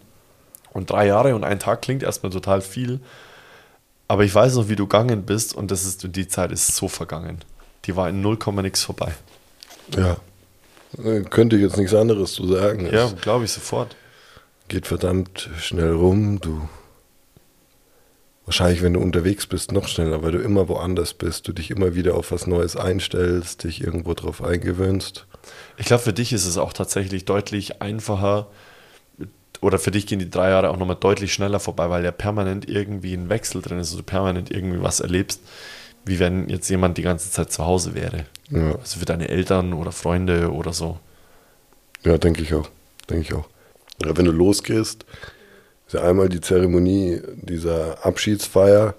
Und drei Jahre und ein Tag klingt erstmal total viel. Aber ich weiß noch, wie du gegangen bist und das ist, die Zeit ist so vergangen. Die war in 0, nix vorbei. Ja. Äh, könnte ich jetzt nichts anderes zu sagen. Ja, glaube ich sofort. Geht verdammt schnell rum. Du wahrscheinlich, wenn du unterwegs bist, noch schneller, weil du immer woanders bist, du dich immer wieder auf was Neues einstellst, dich irgendwo drauf eingewöhnst. Ich glaube, für dich ist es auch tatsächlich deutlich einfacher, oder für dich gehen die drei Jahre auch nochmal deutlich schneller vorbei, weil ja permanent irgendwie ein Wechsel drin ist, also du permanent irgendwie was erlebst, wie wenn jetzt jemand die ganze Zeit zu Hause wäre. Ja. Also für deine Eltern oder Freunde oder so. Ja, denke ich auch. Denke ich auch. Ja, wenn du losgehst, ist ja einmal die Zeremonie dieser Abschiedsfeier,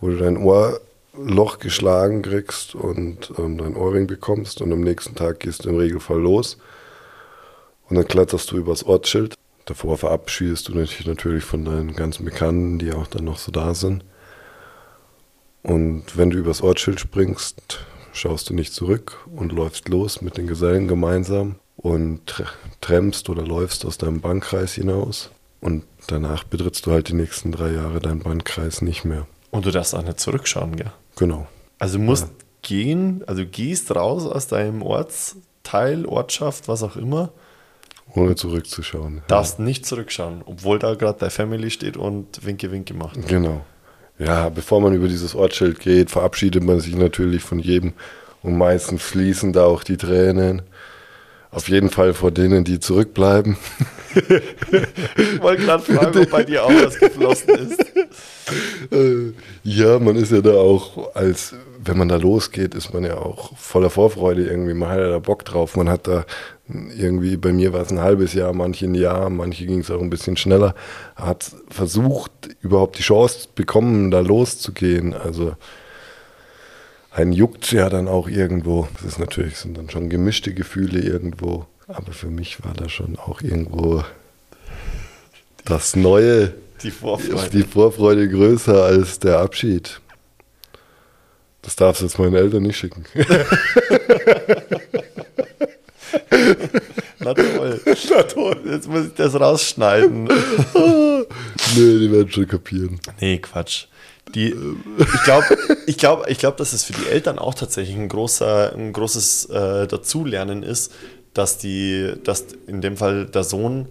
wo du dein Ohrloch geschlagen kriegst und ähm, dein Ohrring bekommst und am nächsten Tag gehst du im Regelfall los und dann kletterst du übers Ortsschild Davor verabschiedest du dich natürlich von deinen ganzen Bekannten, die auch dann noch so da sind. Und wenn du übers Ortsschild springst, schaust du nicht zurück und läufst los mit den Gesellen gemeinsam und tremmst oder läufst aus deinem Bankkreis hinaus. Und danach betrittst du halt die nächsten drei Jahre deinen Bankkreis nicht mehr. Und du darfst auch nicht zurückschauen, gell? Genau. Also du musst ja. gehen, also gehst raus aus deinem Ortsteil, Ortschaft, was auch immer ohne zurückzuschauen. Darfst ja. nicht zurückschauen, obwohl da gerade deine Family steht und Winke, Winke macht. Genau. Ja, bevor man über dieses Ortsschild geht, verabschiedet man sich natürlich von jedem und meistens fließen da auch die Tränen. Auf jeden Fall vor denen, die zurückbleiben. ich wollte gerade fragen, ob bei dir auch was geflossen ist. Äh, ja, man ist ja da auch als, wenn man da losgeht, ist man ja auch voller Vorfreude irgendwie. Man hat ja da Bock drauf. Man hat da irgendwie, bei mir war es ein halbes Jahr, manche ein Jahr, manche ging es auch ein bisschen schneller. Hat versucht, überhaupt die Chance bekommen, da loszugehen. Also ein juckt ja dann auch irgendwo. Das ist natürlich, sind dann schon gemischte Gefühle irgendwo. Aber für mich war da schon auch irgendwo das Neue, die Vorfreude. die Vorfreude größer als der Abschied. Das darfst du jetzt meinen Eltern nicht schicken. Na toll. Na toll. Jetzt muss ich das rausschneiden. nee, die werden schon kapieren. Nee, Quatsch. Die, ich glaube, ich glaub, ich glaub, dass es für die Eltern auch tatsächlich ein, großer, ein großes äh, Dazulernen ist, dass, die, dass in dem Fall der Sohn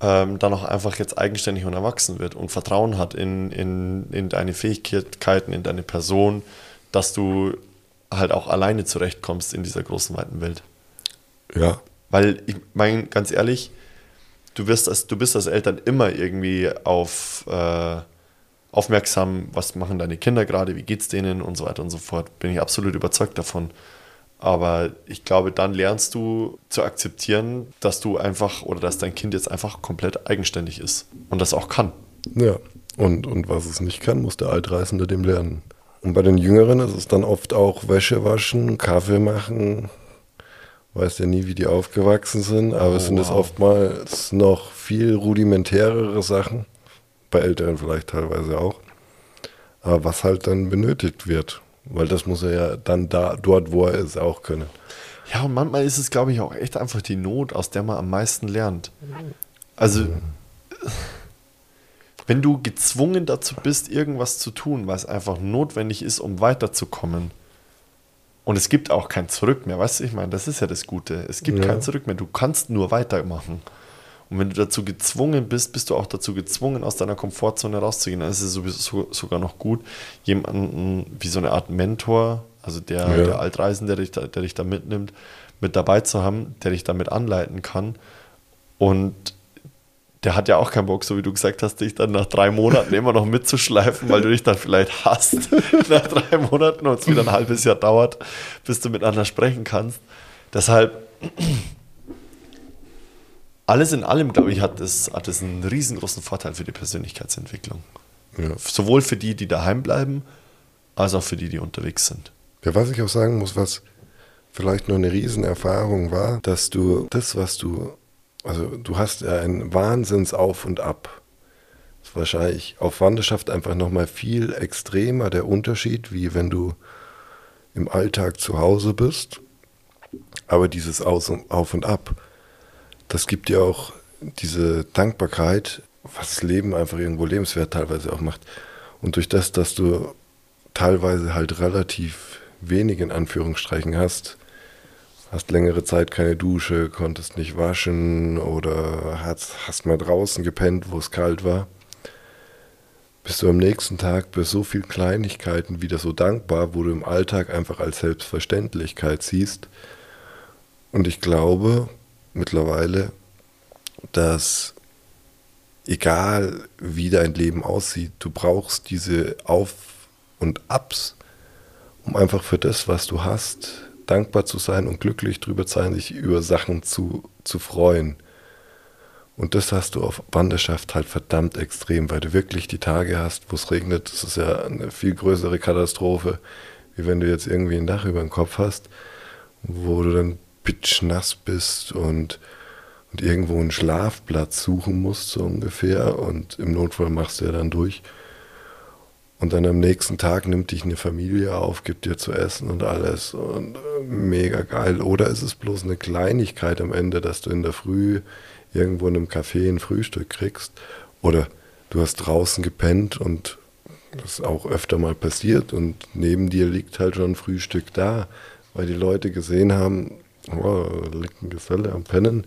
ähm, dann auch einfach jetzt eigenständig und erwachsen wird und Vertrauen hat in, in, in deine Fähigkeiten, in deine Person, dass du halt auch alleine zurechtkommst in dieser großen, weiten Welt. Ja. Weil, ich meine, ganz ehrlich, du, wirst als, du bist als Eltern immer irgendwie auf äh, aufmerksam, was machen deine Kinder gerade, wie geht's denen und so weiter und so fort. Bin ich absolut überzeugt davon. Aber ich glaube, dann lernst du zu akzeptieren, dass du einfach oder dass dein Kind jetzt einfach komplett eigenständig ist und das auch kann. Ja, und, und was es nicht kann, muss der Altreisende dem lernen. Und bei den Jüngeren ist es dann oft auch Wäsche waschen, Kaffee machen. Weiß ja nie, wie die aufgewachsen sind, aber Oh, es sind es wow. oftmals noch viel rudimentärere Sachen. Bei Älteren vielleicht teilweise auch. Aber was halt dann benötigt wird. Weil das muss er ja dann da, dort, wo er ist, auch können. Ja, und manchmal ist es, glaube ich, auch echt einfach die Not, aus der man am meisten lernt. Also, wenn du gezwungen dazu bist, irgendwas zu tun, was einfach notwendig ist, um weiterzukommen, und es gibt auch kein Zurück mehr, weißt du, ich meine, das ist ja das Gute. Es gibt Ja. kein Zurück mehr, du kannst nur weitermachen. Und wenn du dazu gezwungen bist, bist du auch dazu gezwungen, aus deiner Komfortzone rauszugehen. Dann ist es sowieso sogar noch gut, jemanden wie so eine Art Mentor, also der, Ja. der Altreisende, der dich, da, der dich da mitnimmt, mit dabei zu haben, der dich damit anleiten kann. Und der hat ja auch keinen Bock, so wie du gesagt hast, dich dann nach drei Monaten immer noch mitzuschleifen, weil du dich dann vielleicht hasst nach drei Monaten und es wieder ein halbes Jahr dauert, bis du miteinander sprechen kannst. Deshalb, alles in allem, glaube ich, hat es hat einen riesengroßen Vorteil für die Persönlichkeitsentwicklung. Ja. Sowohl für die, die daheim bleiben, als auch für die, die unterwegs sind. Ja, was ich auch sagen muss, was vielleicht nur eine Riesenerfahrung war, dass du das, was du, also du hast ja ein Wahnsinns-Auf und Ab. Das ist wahrscheinlich auf Wanderschaft einfach nochmal viel extremer der Unterschied, wie wenn du im Alltag zu Hause bist. Aber dieses Aus und, Auf und Ab, das gibt dir auch diese Dankbarkeit, was das Leben einfach irgendwo lebenswert teilweise auch macht. Und durch das, dass du teilweise halt relativ wenig in Anführungsstrichen hast, hast längere Zeit keine Dusche, konntest nicht waschen oder hast, hast mal draußen gepennt, wo es kalt war, bist du am nächsten Tag bei so vielen Kleinigkeiten wieder so dankbar, wo du im Alltag einfach als Selbstverständlichkeit siehst. Und ich glaube mittlerweile, dass egal wie dein Leben aussieht, du brauchst diese Auf- und Abs, um einfach für das, was du hast, dankbar zu sein und glücklich drüber zu sein, sich über Sachen zu, zu freuen. Und das hast du auf Wanderschaft halt verdammt extrem, weil du wirklich die Tage hast, wo es regnet. Das ist ja eine viel größere Katastrophe, wie wenn du jetzt irgendwie ein Dach über den Kopf hast, wo du dann pitschnass bist und, und irgendwo einen Schlafplatz suchen musst, so ungefähr. Und im Notfall machst du ja dann durch. Und dann am nächsten Tag nimmt dich eine Familie auf, gibt dir zu essen und alles. Und äh, mega geil. Oder ist es bloß eine Kleinigkeit am Ende, dass du in der Früh irgendwo in einem Café ein Frühstück kriegst? Oder du hast draußen gepennt und das ist auch öfter mal passiert und neben dir liegt halt schon ein Frühstück da, weil die Leute gesehen haben, oh, ein Geselle am Pennen,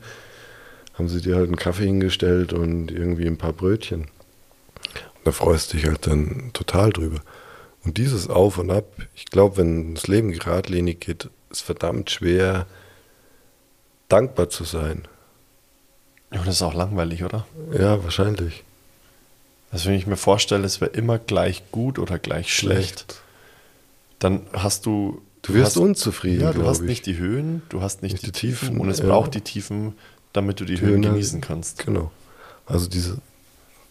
haben sie dir halt einen Kaffee hingestellt und irgendwie ein paar Brötchen. Da freust du dich halt dann total drüber. Und dieses Auf und Ab, ich glaube, wenn das Leben geradlinig geht, ist verdammt schwer, dankbar zu sein. Ja, das ist auch langweilig, oder? Ja, wahrscheinlich. Also wenn ich mir vorstelle, es wäre immer gleich gut oder gleich schlecht, dann hast du... Du wirst hast, unzufrieden, Ja, du hast ich. nicht die Höhen, du hast nicht, Nicht die, die Tiefen, Tiefen, und es ja. braucht die Tiefen, damit du die Höhen Töne- genießen kannst. Genau. Also diese,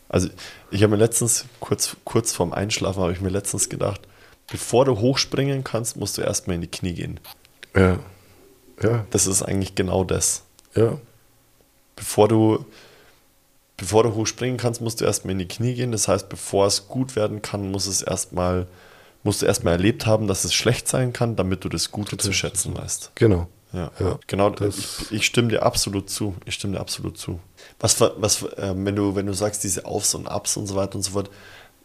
Also ich habe mir letztens, kurz, kurz vorm Einschlafen, habe ich mir letztens gedacht, bevor du hochspringen kannst, musst du erstmal in die Knie gehen. ja, ja, Das ist eigentlich genau das. ja, Bevor du, bevor du hochspringen kannst, musst du erstmal in die Knie gehen. Das heißt, bevor es gut werden kann, muss es erstmal, musst du erstmal erlebt haben, dass es schlecht sein kann, damit du das Gute zu schätzen weißt. genau. Ja, Ja, genau. das- ich, ich stimme dir absolut zu. Ich stimme dir absolut zu. Was, was äh, wenn du, wenn du sagst, diese Aufs und Abs und so weiter und so fort,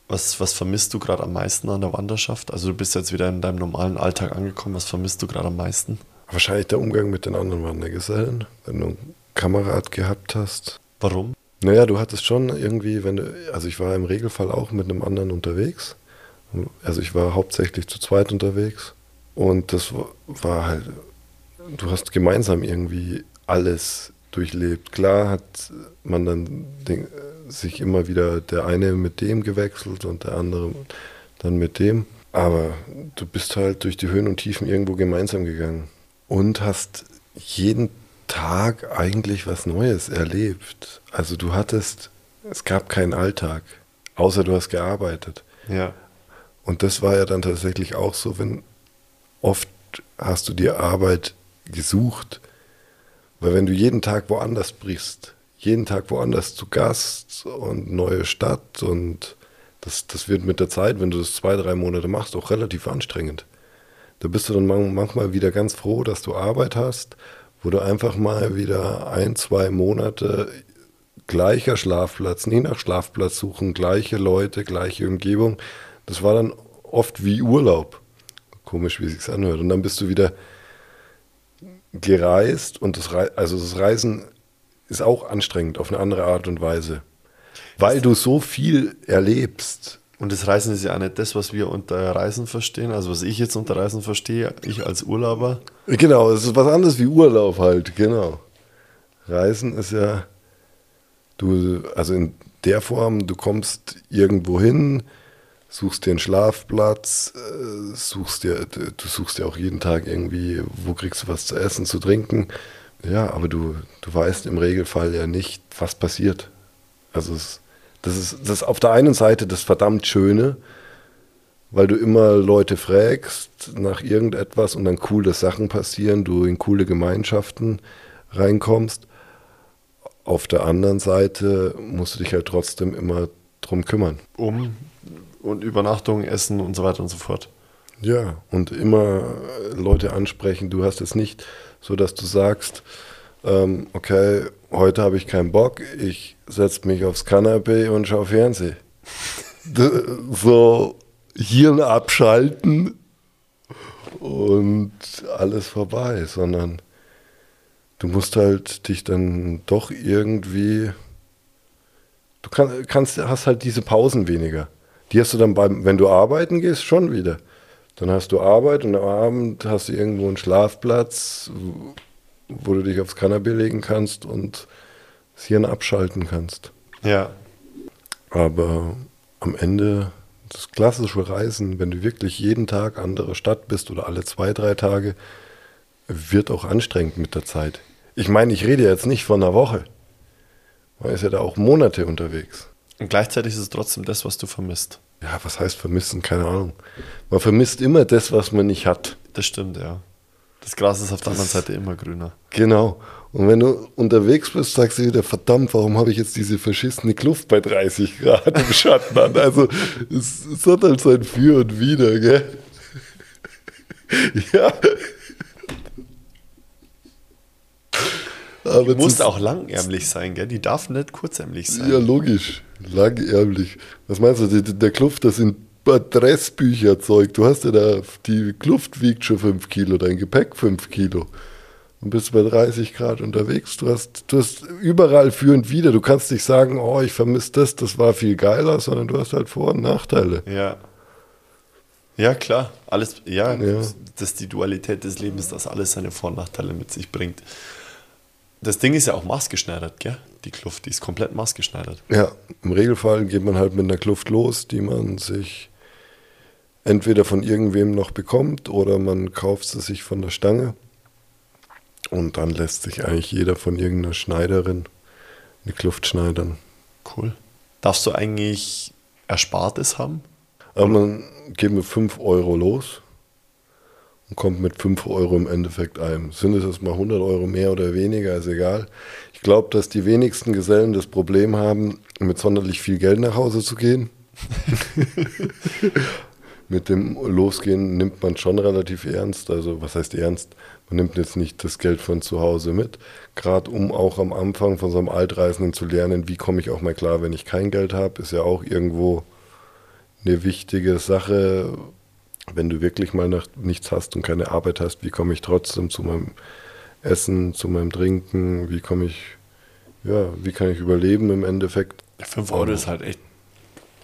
was, was vermisst du gerade am meisten an der Wanderschaft? Also du bist jetzt wieder in deinem normalen Alltag angekommen. Was vermisst du gerade am meisten? Wahrscheinlich der Umgang mit den anderen Wandergesellen, wenn du einen Kamerad gehabt hast. Warum? Naja, du hattest schon irgendwie, wenn du, also ich war im Regelfall auch mit einem anderen unterwegs. Also ich war hauptsächlich zu zweit unterwegs. Und das wa- war halt, du hast gemeinsam irgendwie alles durchlebt. Klar hat man dann den, sich immer wieder der eine mit dem gewechselt und der andere dann mit dem. Aber du bist halt durch die Höhen und Tiefen irgendwo gemeinsam gegangen und hast jeden Tag eigentlich was Neues erlebt. Also du hattest, es gab keinen Alltag, außer du hast gearbeitet. Ja. Und das war ja dann tatsächlich auch so, wenn oft hast du dir Arbeit gesucht, weil wenn du jeden Tag woanders brichst, jeden Tag woanders zu Gast und neue Stadt und das, das wird mit der Zeit, wenn du das zwei, drei Monate machst, auch relativ anstrengend. Da bist du dann man- manchmal wieder ganz froh, dass du Arbeit hast, wo du einfach mal wieder ein, zwei Monate gleicher Schlafplatz, nie nach Schlafplatz suchen, gleiche Leute, gleiche Umgebung. Das war dann oft wie Urlaub. Komisch, wie sich's anhört. Und dann bist du wieder gereist und das, Rei- also das Reisen ist auch anstrengend auf eine andere Art und Weise. Weil du so viel erlebst. Und das Reisen ist ja auch nicht das, was wir unter Reisen verstehen. Also was ich jetzt unter Reisen verstehe, ich als Urlauber. Genau, es ist was anderes wie Urlaub halt, genau. Reisen ist ja, du, also in der Form, du kommst irgendwo hin, suchst dir einen Schlafplatz, äh, suchst dir, du suchst dir auch jeden Tag irgendwie, wo kriegst du was zu essen, zu trinken. Ja, aber du, du weißt im Regelfall ja nicht, was passiert. Also es, das ist das ist auf der einen Seite das verdammt Schöne, weil du immer Leute fragst nach irgendetwas und dann coole Sachen passieren, du in coole Gemeinschaften reinkommst. Auf der anderen Seite musst du dich halt trotzdem immer drum kümmern. Um und Übernachtung, Essen und so weiter und so fort. Ja, und immer äh, Leute ansprechen. Du hast es nicht so, dass du sagst, ähm, okay, heute habe ich keinen Bock, ich setze mich aufs Kanapee und schaue Fernsehen. So Hirn abschalten und alles vorbei, sondern du musst halt dich dann doch irgendwie, du kann, kannst, hast halt diese Pausen weniger. Die hast du dann beim, wenn du arbeiten gehst, schon wieder. Dann hast du Arbeit und am Abend hast du irgendwo einen Schlafplatz, wo du dich aufs Kanapee legen kannst und das Hirn abschalten kannst. Ja. Aber am Ende das klassische Reisen, wenn du wirklich jeden Tag andere Stadt bist oder alle zwei, drei Tage, wird auch anstrengend mit der Zeit. Ich meine, ich rede jetzt nicht von einer Woche. Man ist ja da auch Monate unterwegs. Und gleichzeitig ist es trotzdem das, was du vermisst. Ja, was heißt vermissen? Keine Ahnung. Man vermisst immer das, was man nicht hat. Das stimmt, ja. Das Gras ist auf der Das- anderen Seite immer grüner. Genau. Und wenn du unterwegs bist, sagst du wieder, verdammt, warum habe ich jetzt diese verschissene Kluft bei 30 Grad im Schatten an? Also es, es hat halt sein Für und Wider, gell? ja. Aber Die muss auch langärmlich sein, gell? Die darf nicht kurzärmlich sein. Ja, logisch. Langärmlich. Was meinst du, der Kluft, das sind Adressbücherzeug. Du hast ja da, die Kluft wiegt schon 5 Kilo, dein Gepäck 5 Kilo. Und bist bei 30 Grad unterwegs. Du hast, du hast überall für und wieder. Du kannst nicht sagen, oh, ich vermisse das, das war viel geiler, sondern du hast halt Vor- und Nachteile. Ja. Ja, klar. Alles, ja, Ja. das ist die Dualität des Lebens, dass alles seine Vor- und Nachteile mit sich bringt. Das Ding ist ja auch maßgeschneidert, gell? Die Kluft, die ist komplett maßgeschneidert. Ja, im Regelfall geht man halt mit einer Kluft los, die man sich entweder von irgendwem noch bekommt oder man kauft sie sich von der Stange. Und dann lässt sich eigentlich jeder von irgendeiner Schneiderin eine Kluft schneidern. Cool. Darfst du eigentlich Erspartes haben? Aber man geht mit 5 Euro los und kommt mit 5 Euro im Endeffekt ein. Sind es jetzt mal 100 Euro mehr oder weniger, ist egal. Ich glaube, dass die wenigsten Gesellen das Problem haben, mit sonderlich viel Geld nach Hause zu gehen. mit dem Losgehen nimmt man schon relativ ernst. Also was heißt ernst? Man nimmt jetzt nicht das Geld von zu Hause mit. Gerade um auch am Anfang von so einem Altreisenden zu lernen, wie komme ich auch mal klar, wenn ich kein Geld habe, ist ja auch irgendwo eine wichtige Sache. Wenn du wirklich mal nach, nichts hast und keine Arbeit hast, wie komme ich trotzdem zu meinem Essen, zu meinem Trinken, wie komme ich, ja, wie kann ich überleben im Endeffekt. 5 Euro ist halt echt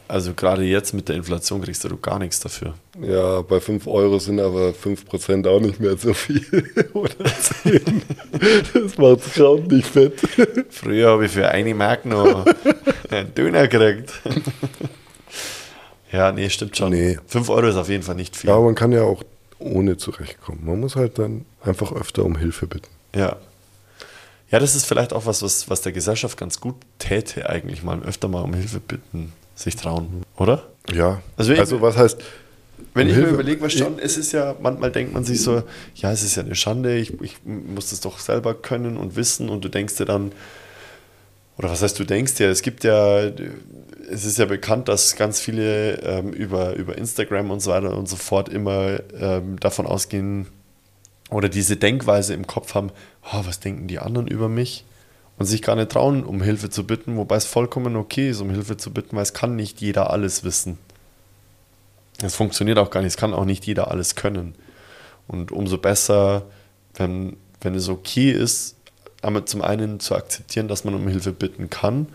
also gerade jetzt mit der Inflation kriegst du gar nichts dafür. Ja, bei 5 Euro sind aber 5% auch nicht mehr so viel. Oder 10. Das macht Kraut nicht fett. Früher habe ich für eine Mark noch einen Döner gekriegt. Ja, nee, stimmt schon. Nee. 5 Euro ist auf jeden Fall nicht viel. Ja, aber man kann ja auch ohne zurechtkommen. Man muss halt dann einfach öfter um Hilfe bitten. Ja. Ja, das ist vielleicht auch was, was, was der Gesellschaft ganz gut täte, eigentlich mal öfter mal um Hilfe bitten sich trauen, oder? Ja. Also, also was heißt. Wenn um ich Hilfe- mir überlege, was schon, es ist ja, manchmal denkt man sich so, ja, es ist ja eine Schande, ich, ich muss das doch selber können und wissen und du denkst dir dann, oder was heißt du denkst dir, es gibt ja, es ist ja bekannt, dass ganz viele ähm, über, über Instagram und so weiter und so fort immer ähm, davon ausgehen oder diese Denkweise im Kopf haben, oh, was denken die anderen über mich? Und sich gar nicht trauen, um Hilfe zu bitten, wobei es vollkommen okay ist, um Hilfe zu bitten, weil es kann nicht jeder alles wissen. Es funktioniert auch gar nicht, es kann auch nicht jeder alles können. Und umso besser, wenn, wenn es okay ist, einmal zum einen zu akzeptieren, dass man um Hilfe bitten kann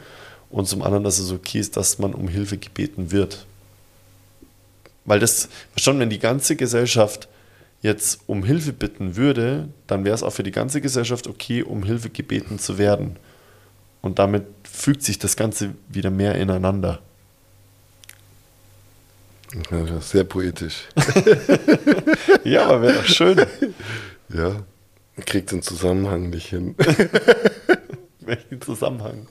und zum anderen, dass es okay ist, dass man um Hilfe gebeten wird. Weil das, schon, wenn die ganze Gesellschaft jetzt um Hilfe bitten würde, dann wäre es auch für die ganze Gesellschaft okay, um Hilfe gebeten zu werden. Und damit fügt sich das Ganze wieder mehr ineinander. Ja, sehr poetisch. Ja, aber wäre doch schön. Ja. Man kriegt den Zusammenhang nicht hin. Welchen Zusammenhang?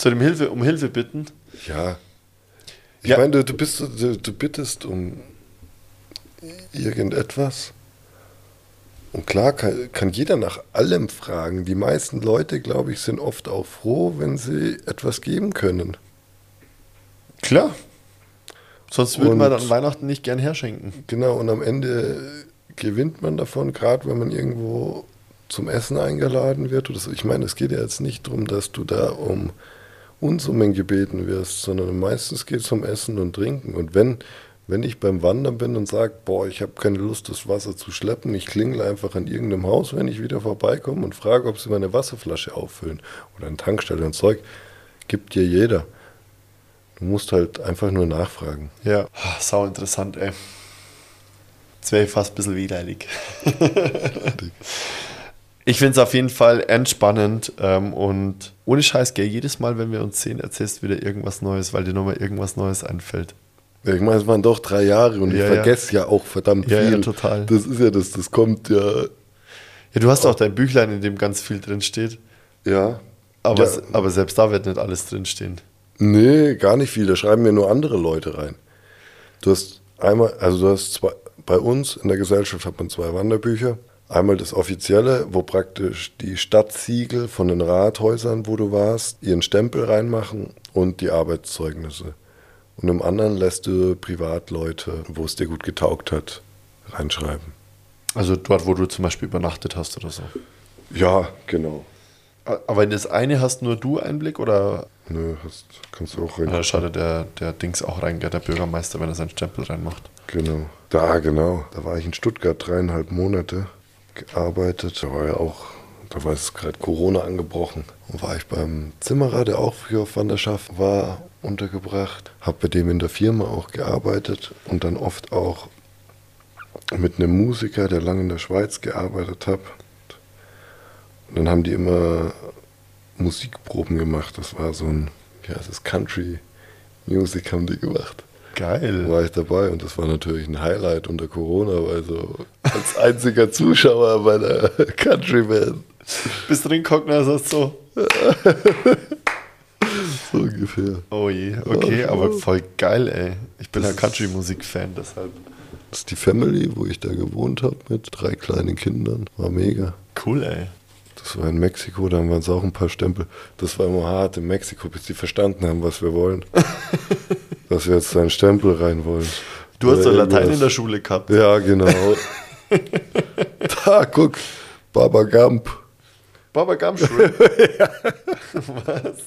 Zu dem Hilfe, um Hilfe bitten. Ja. Ich Ja. meine, du, du, bist, du, du bittest um irgendetwas. Und klar kann, kann jeder nach allem fragen. Die meisten Leute, glaube ich, sind oft auch froh, wenn sie etwas geben können. Klar. Sonst würden wir Und- dann Weihnachten nicht gern herschenken. Genau, und am Ende gewinnt man davon, gerade wenn man irgendwo zum Essen eingeladen wird. Oder so. Ich meine, es geht ja jetzt nicht darum, dass du da um Unsummen gebeten wirst, sondern meistens geht es um Essen und Trinken. Und wenn, wenn ich beim Wandern bin und sage, boah, ich habe keine Lust, das Wasser zu schleppen, ich klingel einfach an irgendeinem Haus, wenn ich wieder vorbeikomme und frage, ob sie meine Wasserflasche auffüllen oder eine Tankstelle und Zeug, gibt dir jeder. Du musst halt einfach nur nachfragen. Ja. Sau interessant, ey. Jetzt wäre ich fast ein bisschen widerlich. Ich finde es auf jeden Fall entspannend ähm, und ohne Scheiß, gell, jedes Mal, wenn wir uns sehen, erzählst du wieder irgendwas Neues, weil dir nochmal irgendwas Neues einfällt. Ja, ich meine, es waren doch drei Jahre und Ja, ich ja. vergesse ja auch verdammt Ja, ja, viel. total. Das ist ja das, das kommt ja, Ja, du hast auch dein Büchlein, in dem ganz viel drin steht. ja. Aber, aber selbst da wird nicht alles drinstehen. Nee, gar nicht viel. Da schreiben mir nur andere Leute rein. Du hast einmal, also du hast zwei, bei uns in der Gesellschaft hat man zwei Wanderbücher. Einmal das offizielle, wo praktisch die Stadtsiegel von den Rathäusern, wo du warst, ihren Stempel reinmachen und die Arbeitszeugnisse. Und im anderen lässt du Privatleute, wo es dir gut getaugt hat, reinschreiben. Also dort, wo du zum Beispiel übernachtet hast oder so. Ja, genau. Aber in das eine hast nur du Einblick oder Nö, hast, kannst du auch rein. da schaut der, der Dings auch rein, der Bürgermeister, wenn er seinen Stempel reinmacht. Genau. Da, genau. Da war ich in Stuttgart dreieinhalb Monate gearbeitet. Da war ja auch, da war es gerade Corona angebrochen. Und war ich beim Zimmerer, der auch früher auf Wanderschaft war, untergebracht. Hab bei dem in der Firma auch gearbeitet und dann oft auch mit einem Musiker, der lange in der Schweiz gearbeitet hat. Und dann haben die immer Musikproben gemacht. Das war so ein, heißt das, Country Music haben die gemacht. Geil. War ich dabei und das war natürlich ein Highlight unter Corona, weil so als einziger Zuschauer bei der Country Band. Bist drin gucken, also so. So ungefähr. Oh je, okay, aber voll geil, ey. Ich bin ein Country-Musik-Fan, deshalb. Das ist die Family, wo ich da gewohnt habe mit drei kleinen Kindern. War mega. Cool, ey. Das war in Mexiko, da haben wir uns auch ein paar Stempel. Das war immer hart in Mexiko, bis die verstanden haben, was wir wollen. Dass wir jetzt da einen Stempel rein wollen. Du hast doch Latein irgendwas. in der Schule gehabt. Ja, genau. da, guck, Baba Gump. Baba Gum Shrimp. Was?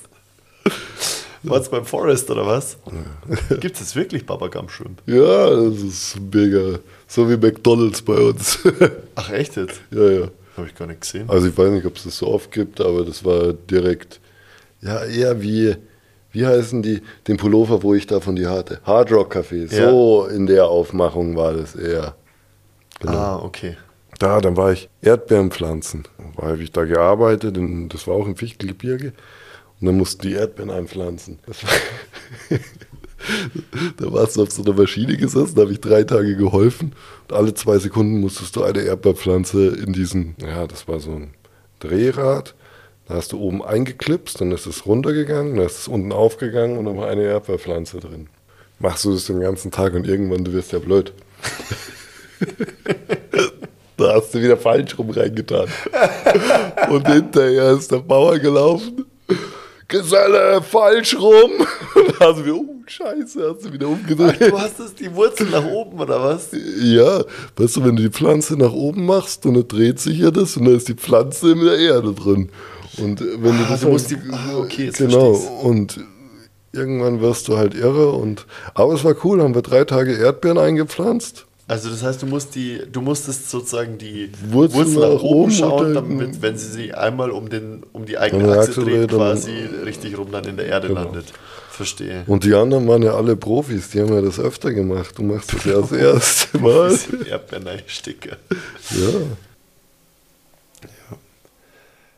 War's beim Forest oder was? Gibt es wirklich Baba Gum Shrimp? Ja, das ist mega. So wie McDonalds bei uns. Ach, echt jetzt? ja, ja. Habe ich gar nicht gesehen. Also ich weiß nicht, ob es das so oft gibt, aber das war direkt, ja, eher wie, wie heißen die, den Pullover, wo ich davon die hatte? Hard Rock Café. Ja. So in der Aufmachung war das eher. Genau. Ah, okay. Da, dann war ich Erdbeerenpflanzen. Da habe ich da gearbeitet, das war auch im Fichtelgebirge. Und dann mussten die Erdbeeren einpflanzen. Das war da warst du auf so einer Maschine gesessen, da habe ich drei Tage geholfen. Und alle zwei Sekunden musstest du eine Erdbeerpflanze in diesen, ja, das war so ein Drehrad. Da hast du oben eingeklipst, dann ist es runtergegangen, dann ist es unten aufgegangen und dann war eine Erdbeerpflanze drin. Machst du das den ganzen Tag und irgendwann, du wirst ja blöd. Da hast du wieder falsch rum reingetan. Und hinterher ist der Bauer gelaufen. Geselle, falsch rum. Und da hast du wieder, oh, scheiße, hast du wieder umgedreht. Du hast das, die Wurzel nach oben, oder was? Ja, weißt du, wenn du die Pflanze nach oben machst und dann dreht sich ja das und dann ist die Pflanze in der Erde drin. Und wenn du Ah, das du musst die- ah, okay, jetzt genau. Und irgendwann wirst du halt irre und aber es war cool, haben wir drei Tage Erdbeeren eingepflanzt. Also das heißt, du musst die, du musstest sozusagen die Wurzeln Wurzel nach, nach oben schauen, damit, wenn sie sich einmal um, den, um die eigene Achse Achse dreht, quasi richtig rum dann in der Erde Genau. landet. Verstehe. Und die anderen waren ja alle Profis, die haben ja das öfter gemacht. Du machst das ja das erste Mal. Bisschen Erdbeerneisticke. Ja.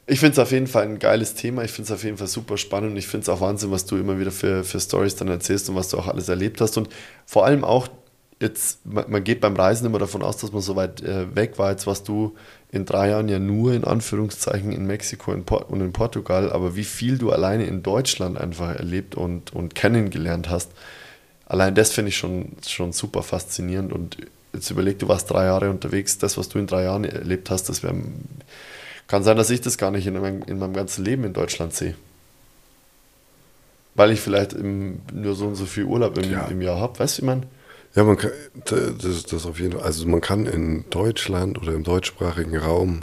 Ich finde es auf jeden Fall ein geiles Thema. Ich finde es auf jeden Fall super spannend. Und ich finde es auch Wahnsinn, was du immer wieder für, für Stories dann erzählst und was du auch alles erlebt hast. Und vor allem auch jetzt, man, geht beim Reisen immer davon aus, dass man so weit äh, weg war. Jetzt warst du in drei Jahren ja nur in Anführungszeichen in Mexiko in und in Portugal. Aber wie viel du alleine in Deutschland einfach erlebt und, und kennengelernt hast, allein das finde ich schon, schon super faszinierend. Und jetzt überleg, du warst drei Jahre unterwegs. Das, was du in drei Jahren erlebt hast, das wäre kann sein, dass ich das gar nicht in meinem, in meinem ganzen Leben in Deutschland sehe. Weil ich vielleicht im, nur so und so viel Urlaub im, im Jahr habe. Weißt du, wie man? Ja, man kann, das, das auf jeden Fall, also man kann in Deutschland oder im deutschsprachigen Raum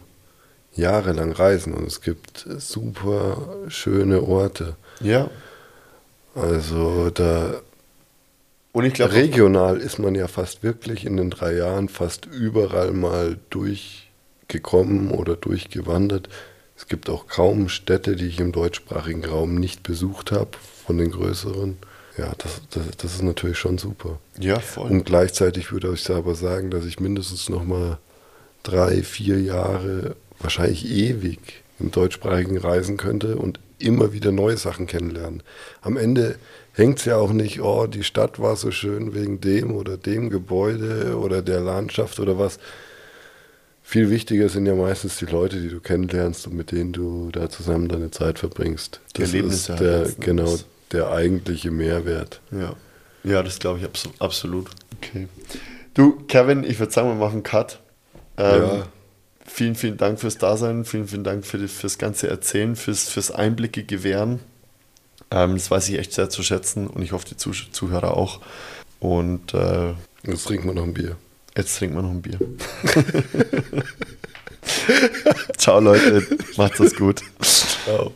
jahrelang reisen und es gibt super schöne Orte. Ja. Also da Und ich glaube, regional ist man ja fast wirklich in den drei Jahren fast überall mal durchgekommen oder durchgewandert. Es gibt auch kaum Städte, die ich im deutschsprachigen Raum nicht besucht habe, von den größeren. Ja, das, das, das ist natürlich schon super. ja, voll. Und gleichzeitig würde ich aber sagen, dass ich mindestens noch mal drei, vier Jahre, wahrscheinlich ewig im deutschsprachigen reisen könnte und immer wieder neue Sachen kennenlernen. Am Ende hängt es ja auch nicht, oh, die Stadt war so schön wegen dem oder dem Gebäude oder der Landschaft oder was. Viel wichtiger sind ja meistens die Leute, die du kennenlernst und mit denen du da zusammen deine Zeit verbringst. Die Das Erlebnisse ist halt der, genau. Der eigentliche Mehrwert. ja. ja, das glaube ich abso absolut. Okay. Du, Kevin, ich würde sagen, wir machen einen Cut. Ähm, Ja. Vielen, vielen Dank fürs Dasein, vielen, vielen Dank für die, fürs ganze Erzählen, fürs, fürs Einblicke gewähren. Ähm, das weiß ich echt sehr zu schätzen und ich hoffe, die Zuh Zuhörer auch. Und äh, Jetzt trinken wir noch ein Bier. Jetzt trinken wir noch ein Bier. Ciao Leute, macht's es gut. Ciao.